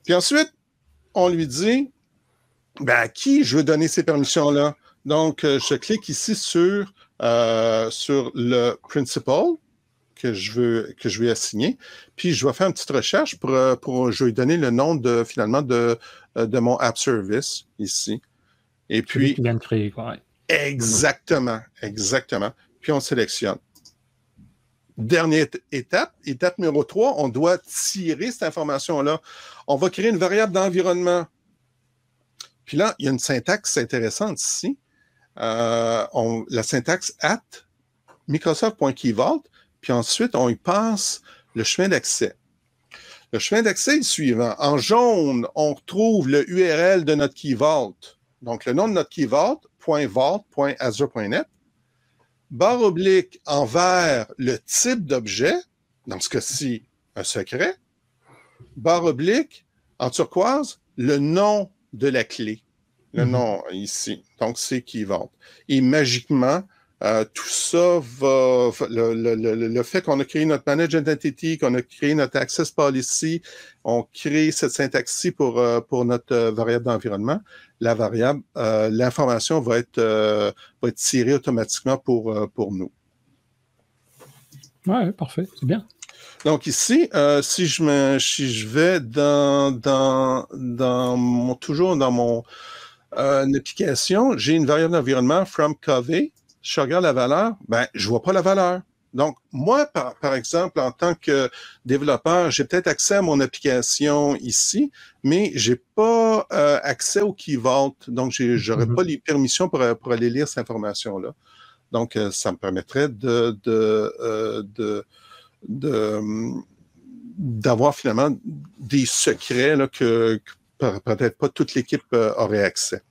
Puis ensuite, on lui dit, ben, à qui je veux donner ces permissions-là? Donc, euh, je clique ici sur euh, sur le principal que je veux que je vais assigner. Puis je vais faire une petite recherche pour, euh, pour je vais donner le nom de finalement de, euh, de mon app service ici. Et puis. Qui vient de créer, quoi. Exactement, exactement. Puis on sélectionne. Dernière étape, étape numéro 3, on doit tirer cette information-là. On va créer une variable d'environnement. Puis là, il y a une syntaxe intéressante ici. Euh, on, la syntaxe at Microsoft.keyvault, puis ensuite, on y passe le chemin d'accès. Le chemin d'accès est le suivant. En jaune, on retrouve le URL de notre Key Vault. Donc, le nom de notre Key Vault, .vault.azure.net. Barre oblique en vert, le type d'objet, dans ce cas-ci, un secret. Barre oblique en turquoise, le nom de la clé le mhm. nom ici. Donc, c'est qui vont. Et magiquement, euh, tout ça va, le, le, le, fait qu'on a créé notre Manage Identity, qu'on a créé notre Access Policy, on crée cette syntaxe pour, euh, pour notre euh, variable d'environnement, la variable, l'information va être, va être tirée automatiquement pour, pour nous. Ouais, parfait, c'est bien. Donc ici, si je me, si je vais dans, dans, dans mon, toujours dans mon, euh, une application, j'ai une variable d'environnement from Covey, je regarde la valeur, ben, je vois pas la valeur. Donc, moi, par, par exemple, en tant que développeur, j'ai peut-être accès à mon application ici, mais j'ai pas euh, accès au Key Vault. Donc, j'aurais mm-hmm. pas les permissions pour, pour aller lire cette information-là. Donc, euh, ça me permettrait de, de, de, de d'avoir finalement des secrets là, que, que peut-être pas toute l'équipe euh, aurait accès.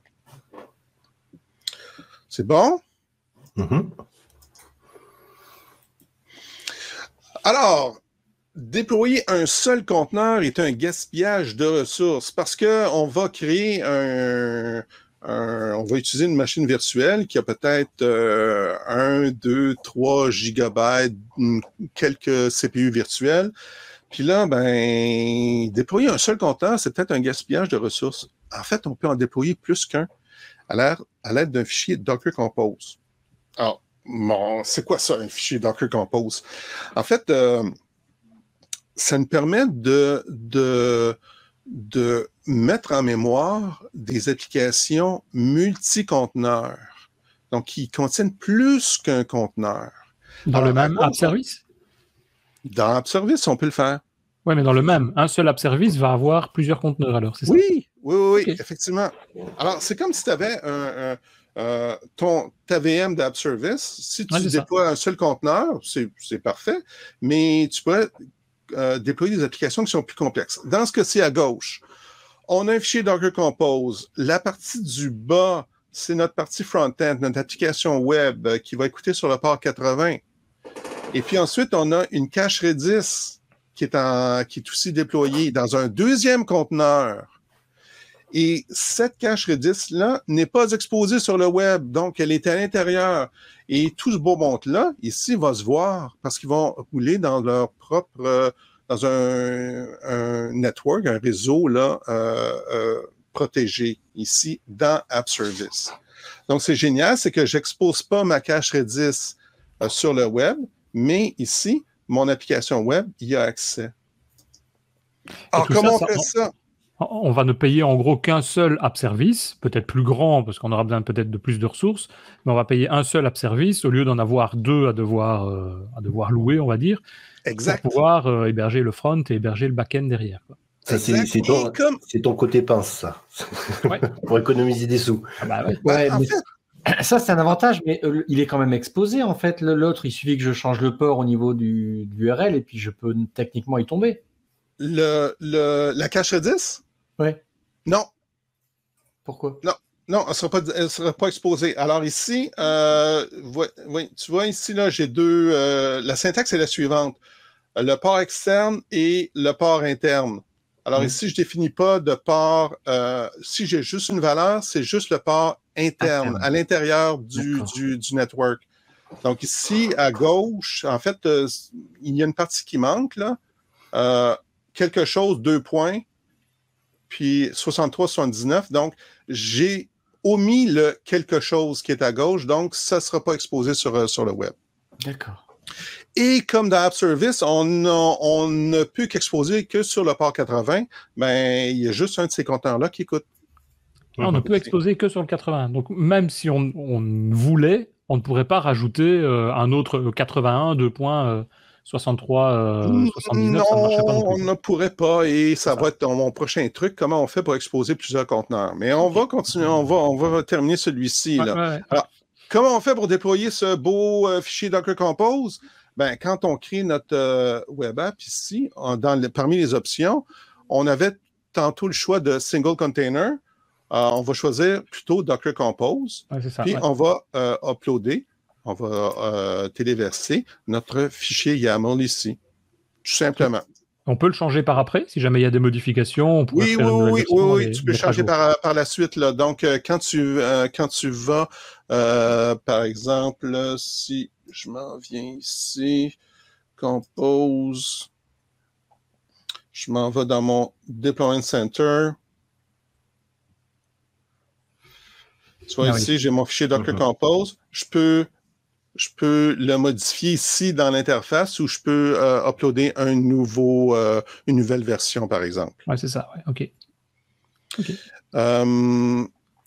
C'est bon? Mm-hmm. Alors, déployer un seul conteneur est un gaspillage de ressources parce qu'on va créer un, on va utiliser une machine virtuelle qui a peut-être 1, 2, 3 gigabytes, quelques CPU virtuels. Puis là, ben, déployer un seul compteur, c'est peut-être un gaspillage de ressources. En fait, on peut en déployer plus qu'un à l'aide d'un fichier Docker Compose. Alors, c'est quoi ça, un fichier Docker Compose? En fait, euh, ça nous permet de, de, de mettre en mémoire des applications multi-conteneurs. donc qui contiennent plus qu'un conteneur. Dans Alors, le même app service? Dans App Service, on peut le faire. Oui, mais dans le même. Un seul app service va avoir plusieurs conteneurs alors, c'est ça? Oui, oui, oui, effectivement. Alors, c'est comme si tu avais un, un- euh, ton, ta VM d'App Service. Si tu Ouais, c'est ça. déploies un seul conteneur, c'est c'est parfait, mais tu peux euh, déployer des applications qui sont plus complexes. Dans ce cas-ci, à gauche, on a un fichier Docker Compose. La partie du bas, c'est notre partie front-end, notre application web euh, qui va écouter sur le port 80. Et puis ensuite, on a une cache Redis qui est, en, qui est aussi déployée dans un deuxième conteneur. Et cette cache Redis-là n'est pas exposée sur le web, donc elle est à l'intérieur. Et tout ce beau monde-là, ici, va se voir parce qu'ils vont rouler dans leur propre, dans un, un network, un réseau là, euh, euh, protégé ici dans App Service. Donc, c'est génial, c'est que j'expose pas ma cache Redis euh, sur le web, mais ici, mon application web y a accès. Alors, comment ça, on fait ça- ça? On va ne payer en gros qu'un seul app service, peut-être plus grand parce qu'on aura besoin peut-être de plus de ressources, mais on va payer un seul app service au lieu d'en avoir deux à devoir, euh, à devoir louer, on va dire, Exact. pour pouvoir euh, héberger le front et héberger le back-end derrière. c'est ton, comme- ton côté pince, ça. Ouais. Pour économiser des sous. Ah bah ouais. Ouais, en mais fait, ça, c'est un avantage, mais euh, il est quand même exposé, en fait. L'autre, il suffit que je change le port au niveau du, de l'URL et puis je peux techniquement y tomber. le, le, la cache Redis? Ouais. Non, Pourquoi? Non, elle ne sera, pas- elle sera pas exposée. Alors ici, euh, oui, tu vois ici, là, j'ai deux. euh, la syntaxe est la suivante. Le port externe et le port interne. Alors Mhm. ici, je définis pas de port. euh, si j'ai juste une valeur, c'est juste le port interne, à l'intérieur du, du, du network. Donc ici, à gauche, en fait, euh, il y a une partie qui manque, là. Euh, quelque chose, deux points, puis 63, 79. Donc, j'ai omis le quelque chose qui est à gauche, donc ça ne sera pas exposé sur, euh, sur le web. D'accord. Et comme dans App Service, on, a- on ne peut qu'exposer que sur le port 80, ben, il y a juste un de ces compteurs-là qui écoute. Ah, on ne peut exposer que sur le 80. Donc même si on, on voulait, on ne pourrait pas rajouter euh, un autre euh, 81, 2.63, euh, 79, ça ne marchait pas non on ne pourrait pas et ça ça. va être dans mon prochain truc, comment on fait pour exposer plusieurs conteneurs. Mais on va continuer, on va, on va terminer celui-ci. Ouais, là. ouais, ouais. Comment on fait pour déployer ce beau euh, fichier Docker Compose? Ben, quand on crée notre euh, web app ici, en- dans le- parmi les options, on avait tantôt le choix de single container. Euh, on va choisir plutôt Docker Compose. C'est ça. Puis ouais. on va euh, uploader, on va euh, téléverser notre fichier YAML ici. Tout simplement. On peut le changer par après, si jamais il y a des modifications. On Oui, faire oui, oui, oui, oui, tu peux changer par, par la suite. Là. Donc, euh, quand, tu, euh, quand tu vas, euh, par exemple, si je m'en viens ici, compose, je m'en vais dans mon Deployment Center. Tu vois Ah oui. ici, j'ai mon fichier Docker Mhm. Compose. Je peux, je peux le modifier ici dans l'interface ou je peux euh, uploader un nouveau, euh, une nouvelle version, par exemple. Ouais, c'est ça. ouais, Ok. Euh,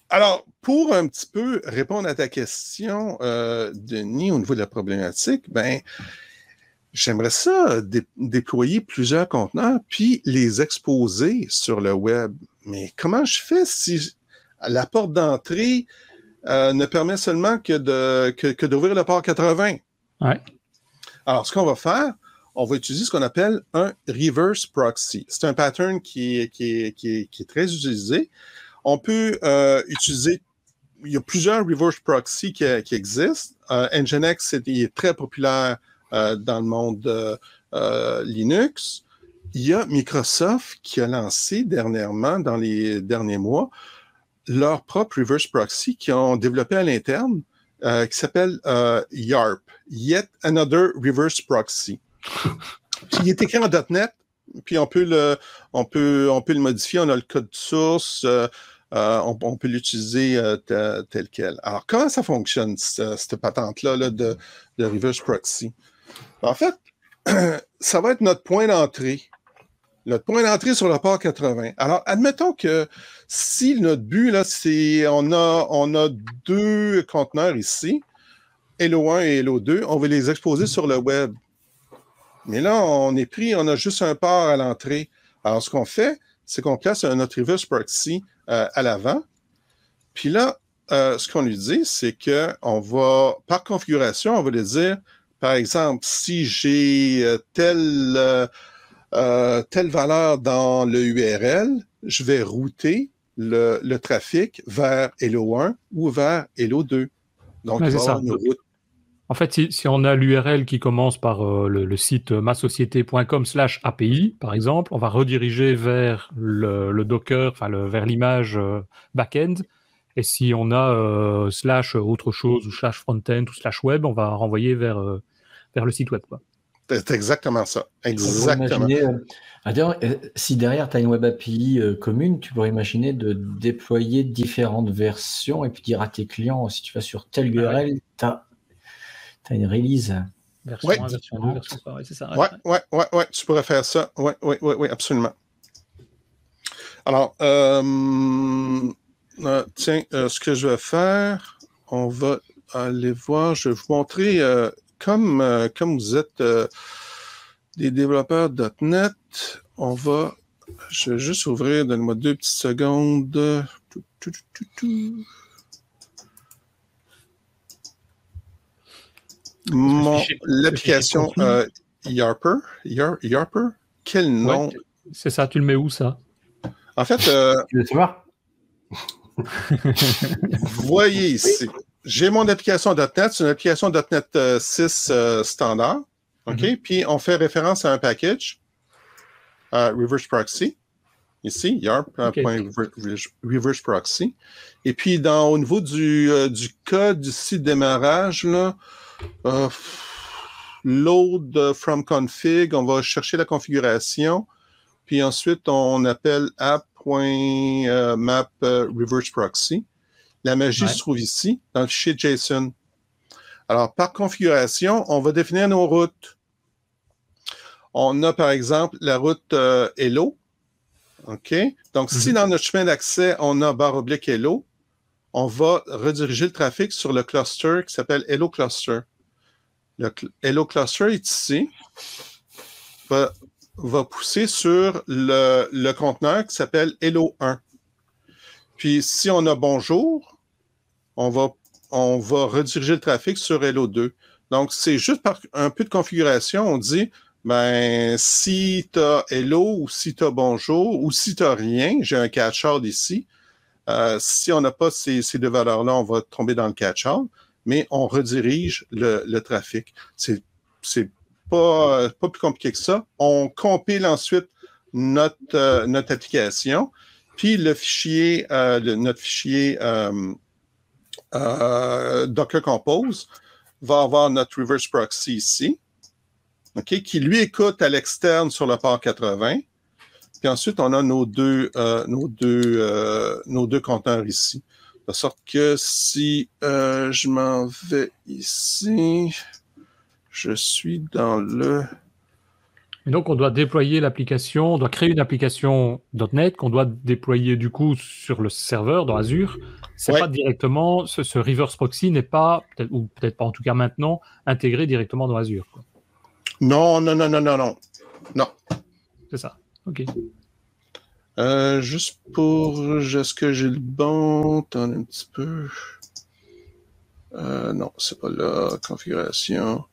alors, pour un petit peu répondre à ta question, Denis, au niveau de la problématique, ben, j'aimerais ça dé- déployer plusieurs conteneurs puis les exposer sur le web. Mais comment je fais si la porte d'entrée euh, ne permet seulement que de que, que d'ouvrir le port 80? Ouais. Alors, ce qu'on va faire, on va utiliser ce qu'on appelle un reverse proxy. C'est un pattern qui est, qui est, qui est, qui est très utilisé. On peut euh, utiliser, il y a plusieurs reverse proxy qui, existent. Euh, Nginx est, il est très populaire euh, dans le monde Linux. Il y a Microsoft qui a lancé dernièrement, dans les derniers mois, leur propre reverse proxy qui ont développé à l'interne, euh, qui s'appelle euh, YARP, Yet Another Reverse Proxy. Il est écrit en .NET, puis on peut le, on peut, on peut le modifier, on a le code source, euh, euh, on, on peut l'utiliser euh, te- tel quel. Alors, comment ça fonctionne, ce- cette patente-là là, de, de reverse proxy? En fait, ça va être notre point d'entrée. Notre point d'entrée sur le port 80. Alors, admettons que si notre but, là, c'est on a, on a deux conteneurs ici, Hello 1 et Hello 2, on va les exposer sur le web. Mais là, on est pris, on a juste un port à l'entrée. Alors, ce qu'on fait, c'est qu'on place notre reverse proxy euh, à l'avant. Puis là, euh, ce qu'on lui dit, c'est qu'on va, par configuration, on va lui dire, par exemple, si j'ai euh, telle, valeur dans le URL, je vais router le, le trafic vers Hello 1 ou vers Hello 2. Donc, il va une route en fait, si, on a l'URL qui commence par euh, le, site masociété.com slash API, par exemple, on va rediriger vers le, Docker, enfin vers l'image euh, back-end. Et si on a euh, slash autre chose, ou slash front-end, ou slash web, on va renvoyer vers, vers le site web. C'est exactement ça. Exactement. si derrière tu as une web API commune, tu pourrais imaginer de déployer différentes versions et puis dire à tes clients, si tu vas sur telle URL, tu as tu as une release. Version 1, version 2, version 3, c'est ça. Ouais, ouais, ouais, ouais, tu pourrais faire ça. Oui, oui, oui, ouais, absolument. Alors, euh, euh, tiens, euh, ce que je vais faire, on va aller voir, je vais vous montrer, euh, comme, euh, comme vous êtes euh, des développeurs .NET, on va, je vais juste ouvrir, donne-moi deux petites secondes. Tout, tout, tout, L'application euh, Yarper, Yarper, quel nom? C'est ça, tu le mets où ça? En fait, euh, tu veux savoir? voyez ici, j'ai mon application .NET, c'est une application .NET 6 euh, standard, ok, mhm. puis on fait référence à un package, reverse proxy, ici, yarp.reverse proxy, et puis dans au niveau du, du code ici démarrage là. Euh, load from config, on va chercher la configuration, puis ensuite on appelle app.map euh, reverse proxy. La magie se trouve ici, dans le fichier JSON. Alors, par configuration, on va définir nos routes. On a, par exemple, la route euh, Hello. OK? Donc, si mhm. dans notre chemin d'accès, on a barre oblique Hello, on va rediriger le trafic sur le cluster qui s'appelle Hello Cluster. Le Hello Cluster est ici, va, pousser sur le, conteneur qui s'appelle Hello 1. Puis si on a bonjour, on va, on va rediriger le trafic sur Hello 2. Donc, c'est juste par un peu de configuration, on dit, ben, si tu as Hello ou si tu as bonjour ou si tu n'as rien, j'ai un catch-all ici, euh, si on n'a pas ces, deux valeurs-là, on va tomber dans le catch-all, mais on redirige le, trafic. C'est, c'est pas, pas plus compliqué que ça. On compile ensuite notre, euh, notre application, puis le fichier, euh, notre fichier Docker Compose va avoir notre reverse proxy ici, OK, qui lui écoute à l'externe sur le port 80 puis ensuite, on a nos deux, euh, nos deux, euh, nos deux compteurs ici. De sorte que si euh, je m'en vais ici, je suis dans le. Et donc, on doit déployer l'application, on doit créer une application .NET qu'on doit déployer du coup sur le serveur dans Azure. C'est pas directement, ce, reverse proxy n'est pas, ou peut-être pas en tout cas maintenant, intégré directement dans Azure. Non, non, non, non, non, non. Non. C'est ça. OK. Euh, juste pour. Est-ce que j'ai le bon? Attendez un petit peu? Euh, non, c'est pas la configuration.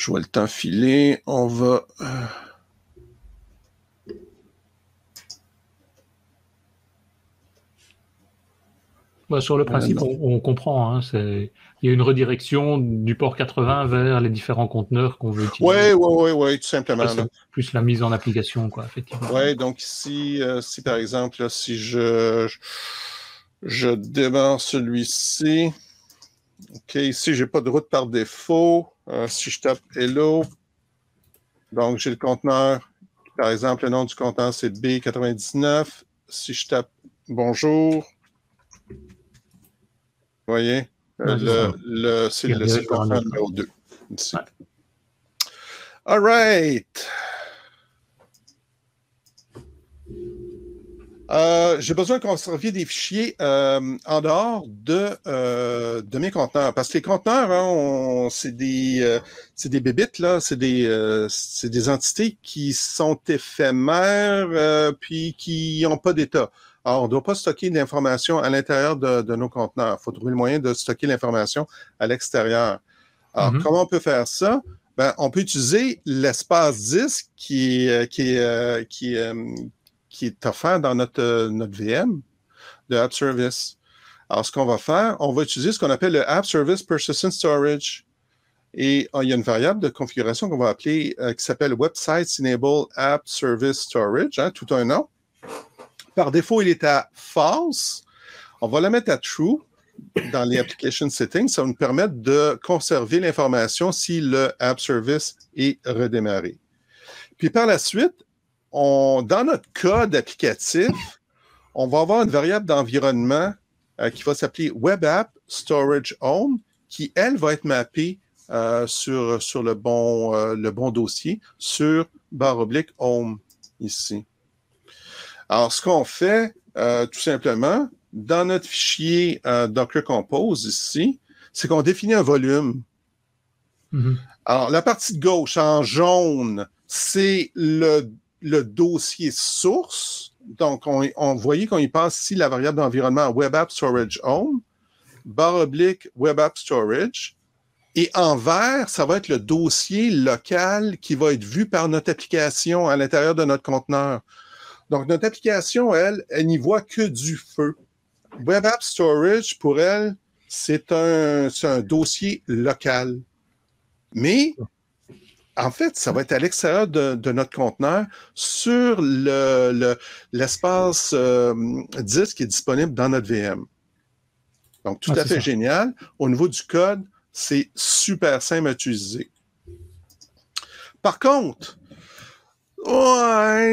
Je vois le temps filer. On va. Euh, Bah, sur le principe, on, comprend. Hein, il y a une redirection du port 80 vers les différents conteneurs qu'on veut utiliser. Oui, oui, oui, oui, tout simplement. plus la mise en application, quoi, effectivement. Oui, donc ici, euh, si par exemple, si je, je démarre celui-ci, OK, ici, j'ai pas de route par défaut. Euh, si je tape Hello, donc j'ai le conteneur, par exemple, le nom du conteneur, c'est B99. Si je tape Bonjour, vous voyez? Euh, le, c'est le, le numéro 2. All right. Euh, j'ai besoin de conserver des fichiers euh, en dehors de, euh, de mes conteneurs. Parce que les conteneurs, hein, c'est des, euh, c'est des bébites, là, c'est des, euh, c'est des entités qui sont éphémères puis qui n'ont pas d'état. Alors, on ne doit pas stocker l'information à l'intérieur de, de, nos conteneurs. Il faut trouver le moyen de stocker l'information à l'extérieur. Alors, mm-hmm. comment on peut faire ça? Ben, on peut utiliser l'espace disque qui, qui, qui, qui est offert dans notre, euh, notre VM de App Service. Alors, ce qu'on va faire, on va utiliser ce qu'on appelle le App Service Persistent Storage. Et euh, il y a une variable de configuration qu'on va appeler, euh, qui s'appelle Websites Enable App Service Storage, hein, tout un nom. Par défaut, il est à false. On va la mettre à true dans les application settings. Ça va nous permettre de conserver l'information si le app service est redémarré. Puis par la suite, dans notre code applicatif, on va avoir une variable d'environnement euh, qui va s'appeler Web App Storage Home, qui, elle, va être mappée euh, sur, sur le, bon, euh, le bon dossier, sur barre oblique Home, ici. Alors, ce qu'on fait, tout simplement, dans notre fichier Docker Compose, ici, c'est qu'on définit un volume. Mm-hmm. Alors, la partie de gauche, en jaune, c'est le le dossier source. Donc, on, voyait qu'on y passe ici la variable d'environnement Web App Storage Home, barre oblique Web App Storage. Et en vert, ça va être le dossier local qui va être vu par notre application à l'intérieur de notre conteneur. Donc, notre application, elle, elle n'y voit que du feu. Web App Storage, pour elle, c'est un, un dossier local. Mais en fait, ça va être à l'extérieur de, notre conteneur sur l'espace le, euh, disque qui est disponible dans notre VM. Donc, tout à fait génial. Au niveau du code, c'est super simple à utiliser. Par contre,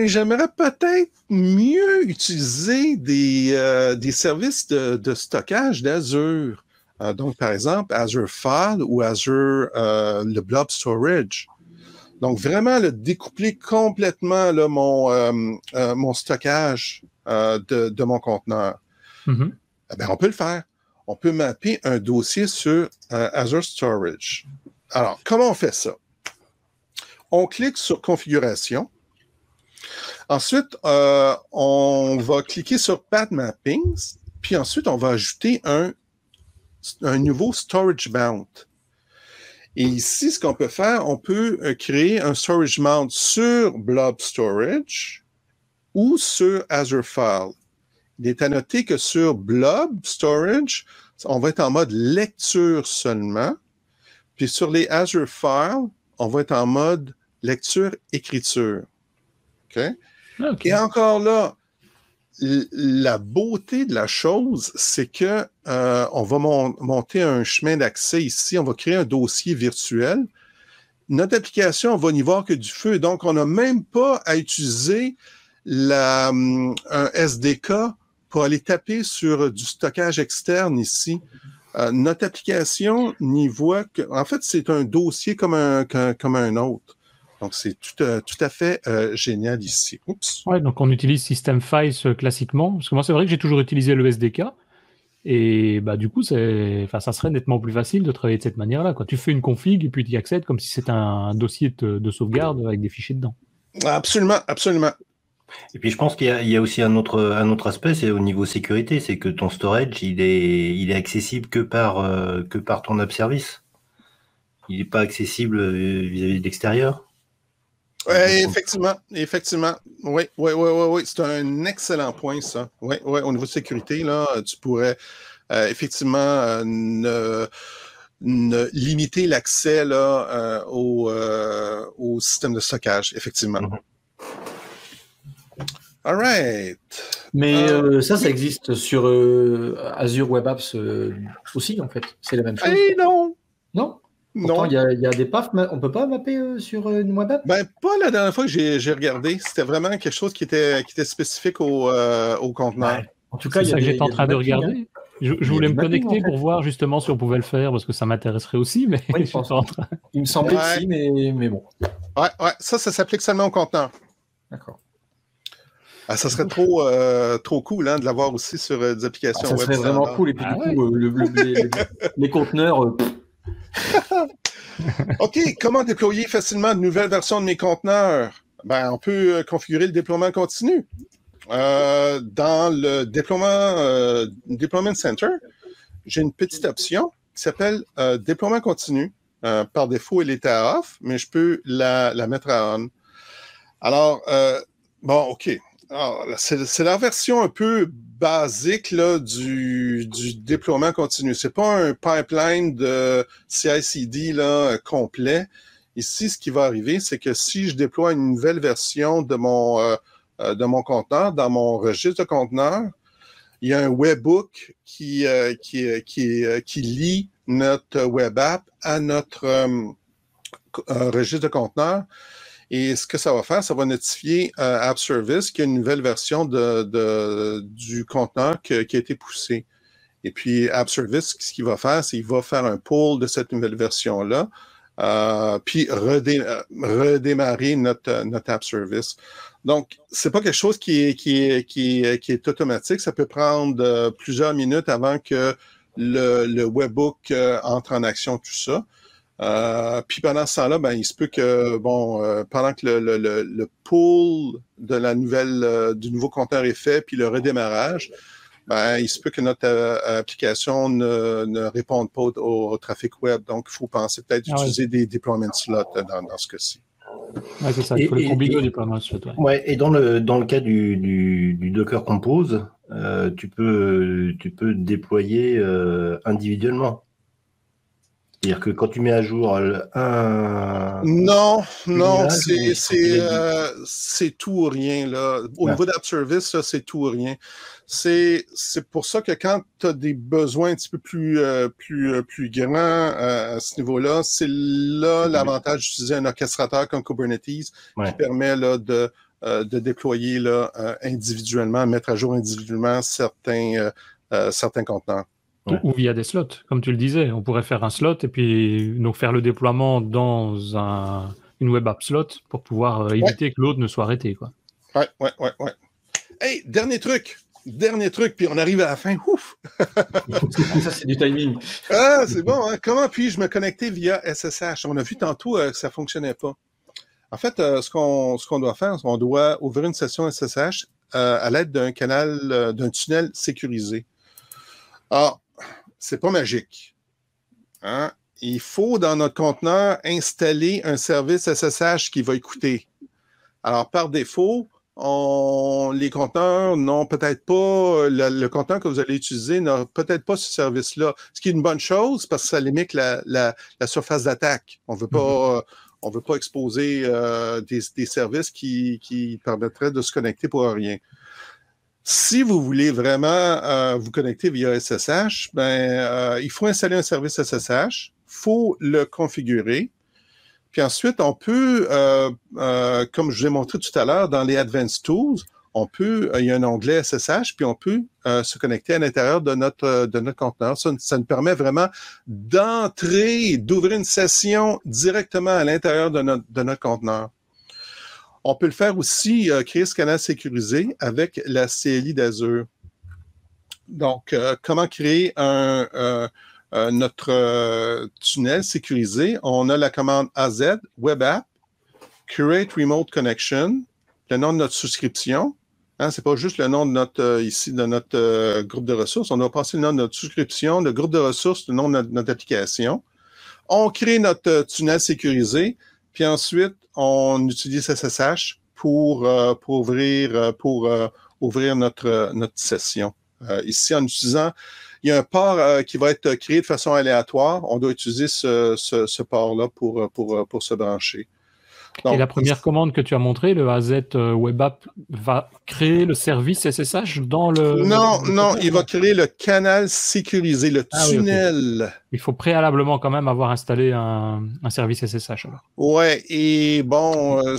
j'aimerais peut-être mieux utiliser des, euh, services de, stockage d'Azure. Euh, donc, par exemple, Azure File ou Azure le Blob Storage. Donc, vraiment, le découpler complètement là, mon, euh, euh, mon stockage euh, de, de, mon conteneur. Eh bien, on peut le faire. On peut mapper un dossier sur Azure Storage. Alors, comment on fait ça? On clique sur Configuration. Ensuite, on va cliquer sur Path Mappings. Puis ensuite, on va ajouter un, un nouveau Storage Bound. Et ici, ce qu'on peut faire, on peut euh, créer un storage mount sur Blob Storage ou sur Azure File. Il est à noter que sur Blob Storage, on va être en mode lecture seulement. Puis sur les Azure Files, on va être en mode lecture-écriture. OK? Et encore là, la beauté de la chose, c'est que euh, on va monter un chemin d'accès ici, on va créer un dossier virtuel. Notre application, on va n'y voir que du feu. Donc, on n'a même pas à utiliser la, hum, un SDK pour aller taper sur du stockage externe ici. Euh, notre application n'y voit que, en fait, c'est un dossier comme un, comme un autre. Donc, c'est tout, euh, tout, à fait euh, génial ici. Oups. Ouais, donc on utilise System Files euh, classiquement. Parce que moi, c'est vrai que j'ai toujours utilisé le SDK. Et bah, du coup, enfin, ça serait nettement plus facile de travailler de cette manière-là. Tu fais une config et puis tu y accèdes comme si c'était un dossier de, sauvegarde avec des fichiers dedans. Absolument, absolument. Et puis je pense qu'il y, y, a aussi un autre, un autre aspect, c'est au niveau sécurité, c'est que ton storage, il est, il est accessible que par, que par ton app service. Il n'est pas accessible vis-à-vis de l'extérieur. Oui, effectivement, effectivement. Oui, oui, oui, oui, oui. C'est un excellent point, ça. Oui, oui, au niveau de sécurité, là, tu pourrais euh, effectivement euh, ne, limiter l'accès là, euh, au, au, système de stockage, effectivement. Mm-hmm. All right. Mais ça, ça existe sur Azure Web Apps aussi, en fait. C'est la même chose. Eh non! Non? Non. Il y, a, des PAF, on ne peut pas mapper euh, sur euh, une web app ben, Pas la dernière fois que j'ai regardé. C'était vraiment quelque chose qui était, qui était spécifique au, euh, au conteneur. En tout cas, c'est ça que j'étais en train de regarder. Hein. Je, voulais me connecter pour voir justement si on pouvait le faire parce que ça m'intéresserait aussi, mais je pense. En train... Il me semblait que si, mais, mais bon. Ouais, ouais, ça, ça s'applique seulement au conteneur. D'accord. Ah, ça serait trop, euh, trop cool hein, de l'avoir aussi sur euh, des applications Ah, ça web. serait vraiment cool. Et puis Ah du ouais. coup, euh, le- le- les, conteneurs, euh, pff, OK, comment déployer facilement de nouvelles versions de mes conteneurs? Ben, on peut euh, configurer le déploiement continu. Euh, dans le déploiement euh, Deployment Center, j'ai une petite option qui s'appelle déploiement continu. Par défaut, elle était à off, mais je peux la, la mettre à on. Alors, bon, OK. Alors, C'est la version un peu basique du, déploiement continu. C'est pas un pipeline de CI/CD complet. Ici, ce qui va arriver, c'est que si je déploie une nouvelle version de mon, euh, euh, de mon conteneur dans mon registre de conteneurs, il y a un webhook qui, euh, qui, qui, qui lie notre web app à notre registre de conteneurs. Et ce que ça va faire, ça va notifier euh, App Service qu'il y a une nouvelle version du conteneur qui a été poussé. Et puis App Service, ce qu'il va faire, c'est qu'il va faire un pull de cette nouvelle version-là, euh, puis euh, redémarrer notre, App Service. Donc, c'est pas quelque chose qui est, automatique. Ça peut prendre plusieurs minutes avant que le, le webbook entre en action, tout ça. Euh, puis pendant ce temps-là, ben, il se peut que, bon, euh, pendant que le, le, le, le pull de la nouvelle, euh, du nouveau compteur est fait, puis le redémarrage, ben, il se peut que notre euh, application ne, ne réponde pas au, au trafic web. Donc, il faut penser peut-être Ah utiliser des deployment slots euh, dans, dans ce cas-ci. Ouais, c'est ça, il faut Et- les et- combiner déploiement slot, ouais. Ouais, et dans le, dans le cas du, du, du Docker Compose, euh, tu, peux, tu peux déployer euh, individuellement. C'est-à-dire que quand tu mets à jour le- un. Non, non, c'est c'est euh, c'est tout ou rien là. Au Ouais. niveau d'App Service, c'est tout ou rien. C'est c'est pour ça que quand tu as des besoins un petit peu plus euh, plus euh, plus grands euh, à ce niveau-là, c'est là l'avantage d'utiliser un orchestrateur comme Kubernetes Ouais. qui permet là de euh, de déployer là euh, individuellement, mettre à jour individuellement certains certains conteneurs. Ou- Ouais. Ou via des slots, comme tu le disais. On pourrait faire un slot et puis donc faire le déploiement dans un, une web app slot pour pouvoir euh, éviter que l'autre ne soit arrêté. Quoi. Ouais, ouais, ouais, ouais. Hey, dernier truc, dernier truc, puis on arrive à la fin. Ouf! ça, c'est du timing. Ah, c'est bon. Hein? Comment puis-je me connecter via SSH? On a vu tantôt euh, que ça fonctionnait pas. En fait, euh, ce qu'on ce qu'on doit faire, c'est qu'on doit ouvrir une session SSH euh, à l'aide d'un canal, euh, d'un tunnel sécurisé. Alors, c'est pas magique. Hein? Il faut, dans notre conteneur, installer un service SSH qui va écouter. Alors, par défaut, on, les conteneurs n'ont peut-être pas, le, le conteneur que vous allez utiliser n'a peut-être pas ce service-là. Ce qui est une bonne chose parce que ça limite la, la, la surface d'attaque. On veut pas, on veut pas exposer euh, des, des services qui, qui permettraient de se connecter pour rien. Si vous voulez vraiment euh, vous connecter via SSH, ben, euh, il faut installer un service SSH, faut le configurer. Puis ensuite, on peut, euh, euh, comme je vous ai montré tout à l'heure, dans les Advanced Tools, on peut, euh, il y a un onglet SSH, puis on peut euh, se connecter à l'intérieur de notre, de notre conteneur. Ça, ça nous permet vraiment d'entrer, d'ouvrir une session directement à l'intérieur de notre, de notre conteneur. On peut le faire aussi, euh, créer ce canal sécurisé avec la CLI d'Azure. Donc, euh, comment créer euh, notre tunnel sécurisé? On a la commande AZ, Web App, Create Remote Connection, le nom de notre souscription. Hein, c'est pas juste le nom de notre ici de notre groupe de ressources. On doit passer le nom de notre souscription, le groupe de ressources, le nom de notre, application. On crée notre tunnel sécurisé, puis ensuite on utilise SSH pour euh, pour ouvrir euh, pour euh, ouvrir notre notre session. Ici, en utilisant, il y a un port qui va être créé de façon aléatoire. On doit utiliser ce, ce, ce port-là pour, pour, pour se brancher. Et la première commande que tu as montrée, le AZ Web App, va créer le service SSH dans le. Non, le... non, il va créer le canal sécurisé, le ah, tunnel. Oui, okay. Il faut préalablement quand même avoir installé un, un service SSH. Alors. Ouais, et bon, euh,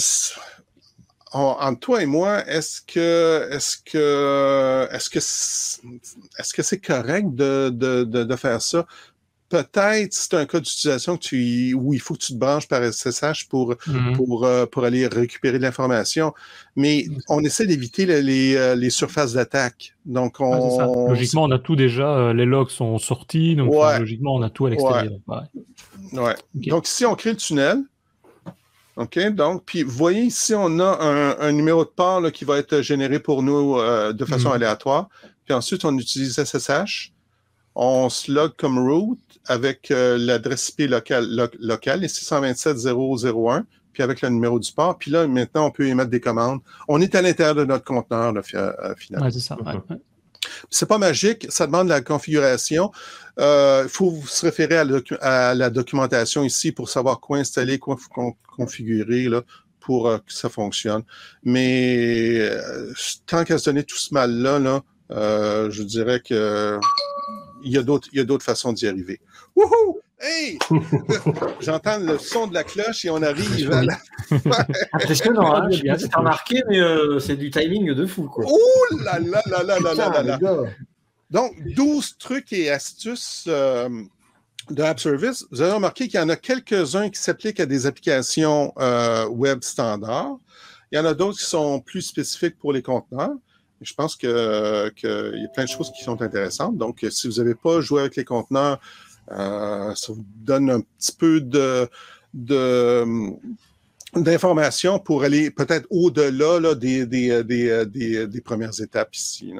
entre toi et moi, est-ce que, est-ce que, est-ce que, est-ce que c'est correct de, de, de, de, faire ça? Peut-être c'est un cas d'utilisation que tu, où il faut que tu te branches par SSH pour, Mhm. pour, euh, pour aller récupérer de l'information. Mais on essaie d'éviter les, les, euh, les surfaces d'attaque. Donc, ça. on. Logiquement, on a tout déjà. euh, Les logs sont sortis, donc Ouais. logiquement, on a tout à l'extérieur. Ouais. Donc, ici, on crée le tunnel. OK? Donc, puis, vous voyez ici, on a un, un numéro de port là, qui va être généré pour nous euh, de façon Mhm. aléatoire. Puis ensuite, on utilise SSH. On se log comme root avec euh, l'adresse IP locale, lo- locale, les 627.001, puis avec le numéro du port. Puis là, maintenant, on peut émettre des commandes. On est à l'intérieur de notre conteneur, là, fi- euh, finalement. Ouais, c'est ça. ouais, ouais. C'est pas magique, ça demande la configuration. Euh, Il faut se référer à, le docu- à la documentation ici pour savoir quoi installer, quoi con- configurer là, pour euh, que ça fonctionne. Mais euh, tant qu'à se donner tout ce mal-là, là, euh, je dirais que il y a d'autres il y a d'autres façons d'y arriver. Wouhou! Hey! J'entends le son de la cloche et on arrive à la... Impressionnant, hein cool. remarqué, mais euh, c'est du timing de fou, quoi. Ouh là là là là là là là là! Donc, 12 trucs et astuces euh, de App Service. Vous avez remarqué qu'il y en a quelques-uns qui s'appliquent à des applications euh, web standards. Il y en a d'autres qui sont plus spécifiques pour les conteneurs. Je pense qu'il y a plein de choses qui sont intéressantes. Donc, si vous n'avez pas joué avec les conteneurs, euh, ça vous donne un petit peu de d'informations pour aller peut-être au-delà là, des, des, premières étapes ici.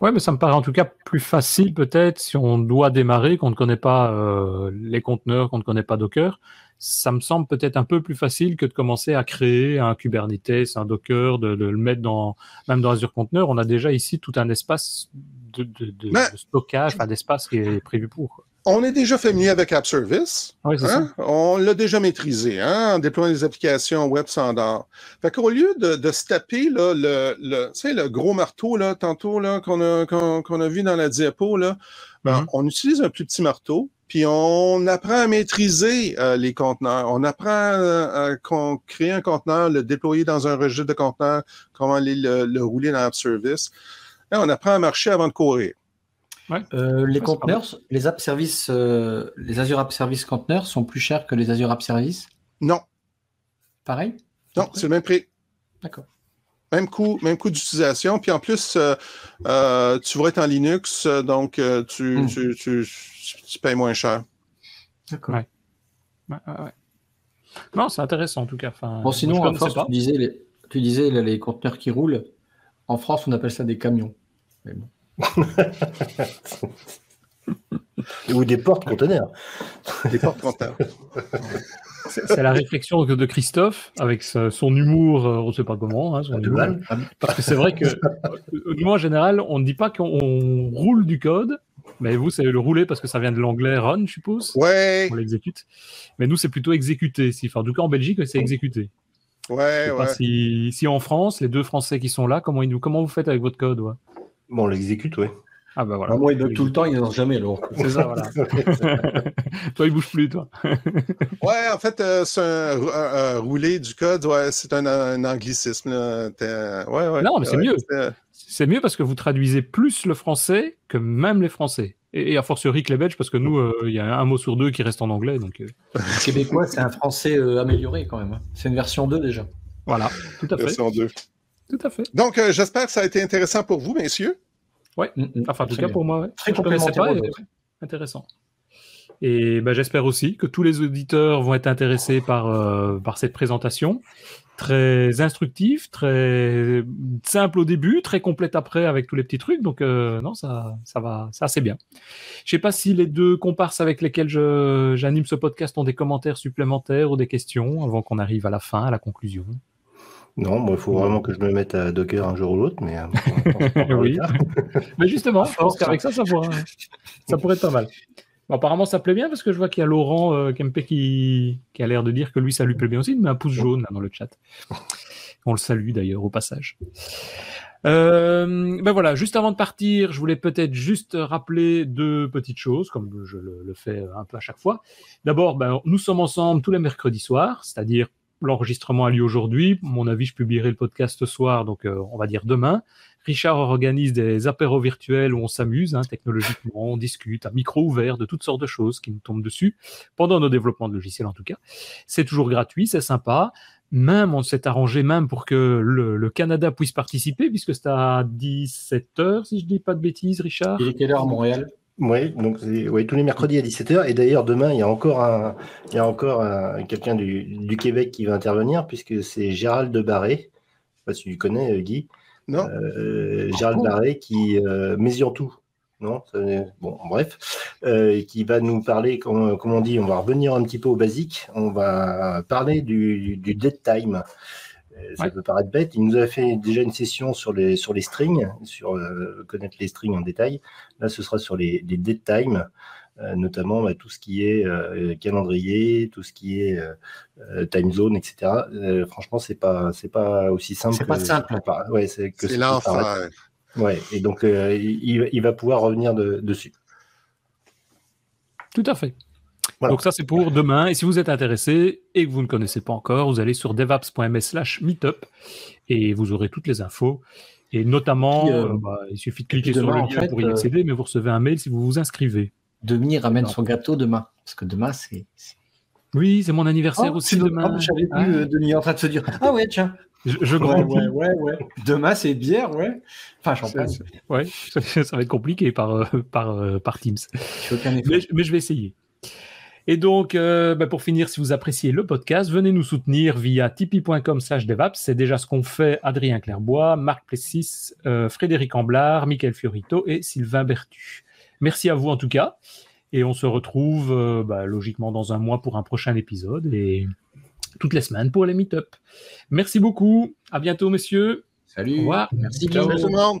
Ouais, mais ça me paraît en tout cas plus facile peut-être si on doit démarrer, qu'on ne connaît pas euh, les conteneurs, qu'on ne connaît pas Docker. Ça me semble peut-être un peu plus facile que de commencer à créer un Kubernetes, un Docker, de, de le mettre dans même dans Azure Container. On a déjà ici tout un espace de, de, de, Mais- stockage, enfin d'espace qui est prévu pour. quoi. On est déjà familier avec App Service. Oui, c'est hein? On l'a déjà maîtrisé hein, en déployant des applications web standard. Fait qu'au lieu de, de se taper là, le, le, tu sais, le gros marteau là, tantôt là, qu'on a, qu'on, a vu dans la diapo, là, ben, Mhm. on utilise un plus petit marteau, puis on apprend à maîtriser euh, les conteneurs. On apprend à, créer un conteneur, le déployer dans un registre de conteneurs, comment aller le, le rouler dans App Service. Et on apprend à marcher avant de courir. Euh, les conteneurs, les app services, euh, les Azure App Service conteneurs sont plus chers que les Azure App Service? Non, Pareil? Non, c'est le même prix. D'accord. Même coût, même coût d'utilisation. Puis en plus, euh, euh, tu vas être en Linux, donc euh, tu, tu, tu, tu payes moins cher. D'accord. Ouais. Ouais, ouais, ouais. Non, c'est intéressant en tout cas. Enfin, Bon, sinon, en France, tu disais, les, tu disais les, les conteneurs qui roulent. En France, on appelle ça des camions. Mais bon. Ou des portes conteneurs. Des portes conteneurs. C'est la réflexion de Christophe avec son humour, euh, on ne sait pas comment, hein, son De humour. balle. Parce que c'est vrai que euh, nous, en général, on ne dit pas qu'on on roule du code, mais vous, c'est le rouler parce que ça vient de l'anglais run, je suppose. Ouais, On l'exécute. Mais nous, c'est plutôt exécuter. Si, enfin, en tout cas, en Belgique, c'est exécuter. Je ouais, sais ouais. pas si, si en France, les deux Français qui sont là, comment, ils, nous- comment vous faites avec votre code ouais? Bon, on l'exécute, oui. Ah bah voilà. Ah, moi, ils bug tout le temps, ils n'en jamais. Alors. C'est ça, voilà. toi, il bouge plus, toi. Ouais, en fait, euh, c'est un, un- un rouler du code, ouais, c'est un, un anglicisme. Là. T'es- Ouais, ouais. Non, mais c'est Ouais, mieux. c'est- C'est mieux parce que vous traduisez plus le français que même les Français. Et, et a fortiori que les Belges, parce que nous, euh, il y a un mot sur deux qui reste en anglais. Donc euh, Le québécois, c'est un français euh, amélioré quand même. hein. C'est une version 2 déjà. voilà, tout à fait. version deux. Tout à fait. Donc, euh, j'espère que ça a été intéressant pour vous, messieurs. Mm, mm. Enfin, en tout cas, bien. pour moi. Très complémentaire. Intéressant. Et ben, j'espère aussi que tous les auditeurs vont être intéressés par, euh, par cette présentation. Très instructive, très simple au début, très complète après avec tous les petits trucs. Donc, euh, non, ça, ça va, ça c'est bien. Je sais pas si les deux comparses avec lesquels je, j'anime ce podcast ont des commentaires supplémentaires ou des questions avant qu'on arrive à la fin, à la conclusion. Non, bon, il faut vraiment que je me mette à Docker un jour ou l'autre, mais. euh, Oui. Mais justement, je pense qu'avec ça, ça pourrait, ça pourrait être pas mal. Bon, apparemment, ça plaît bien parce que je vois qu'il y a Laurent euh, Kempe qui, qui a l'air de dire que lui, ça lui plaît bien aussi. Il met un pouce jaune là, dans le chat. On le salue d'ailleurs au passage. Euh, ben voilà, juste avant de partir, je voulais peut-être juste rappeler deux petites choses, comme je le, le fais un peu à chaque fois. D'abord, ben, nous sommes ensemble tous les mercredis soirs, c'est-à-dire l'enregistrement a lieu aujourd'hui. Mon avis, je publierai le podcast ce soir, donc euh, on va dire demain. Richard organise des apéros virtuels où on s'amuse hein, technologiquement, on discute à micro ouvert de toutes sortes de choses qui nous tombent dessus, pendant nos développements de logiciels en tout cas. C'est toujours gratuit, c'est sympa. Même, on s'est arrangé même pour que le, Canada puisse participer, puisque c'est à 17h, si je dis pas de bêtises, Richard. Il quelle heure à Montréal? Oui, donc oui, tous les mercredis à 17h. Et d'ailleurs, demain, il y a encore, un, il y a encore quelqu'un du, du, Québec qui va intervenir, puisque c'est Gérald de Barré. Je ne sais pas si tu connais, euh, Guy. Non. Euh, Gérald Barré qui euh, mesure tout. Non bon, bref, euh, qui va nous parler, comme, on dit, on va revenir un petit peu au basique. On va parler du, du dead time. Euh, ça peut paraître bête. Il nous a fait déjà une session sur les, sur les strings, sur euh, connaître les strings en détail. Là, ce sera sur les, les dead time, euh, notamment bah, tout ce qui est calendrier, tout ce qui est time zone, etc. franchement, c'est pas c'est pas aussi simple. C'est pas simple. ouais, c'est que c'est l'enfer. Ouais, et donc il, il, va pouvoir revenir de, dessus. Tout à fait. Donc ça, c'est pour demain. Et si vous êtes intéressé et que vous ne connaissez pas encore, vous allez sur devaps.ms slash meetup et vous aurez toutes les infos. Et notamment, euh, euh, bah, il suffit de cliquer sur le lien pour y euh, accéder, mais vous recevez un mail si vous vous inscrivez. Demi ramène son gâteau demain. Parce que demain, c'est... Oui, c'est mon anniversaire oh, aussi demain. J'avais ah. vu Denis en train de se dire Ah ouais, tiens. Je, grandis. Ouais, ouais, ouais, Demain, c'est bière, ouais. Enfin, champagne. Ouais, ça, va être compliqué par, par, par Teams. mais je vais essayer. Et donc, euh, bah, pour finir, si vous appréciez le podcast, venez nous soutenir via tipeee.com slash devaps. C'est déjà ce qu'ont fait Adrien Clairbois, Marc Plessis, euh, Frédéric Amblard, Michael Fiorito et Sylvain Bertu. Merci à vous en tout cas. Et on se retrouve euh, bah, logiquement dans un mois pour un prochain épisode et toutes les semaines pour les meet-up. Merci beaucoup. À bientôt, messieurs. Salut. Au revoir. Merci. Ciao. tout le monde.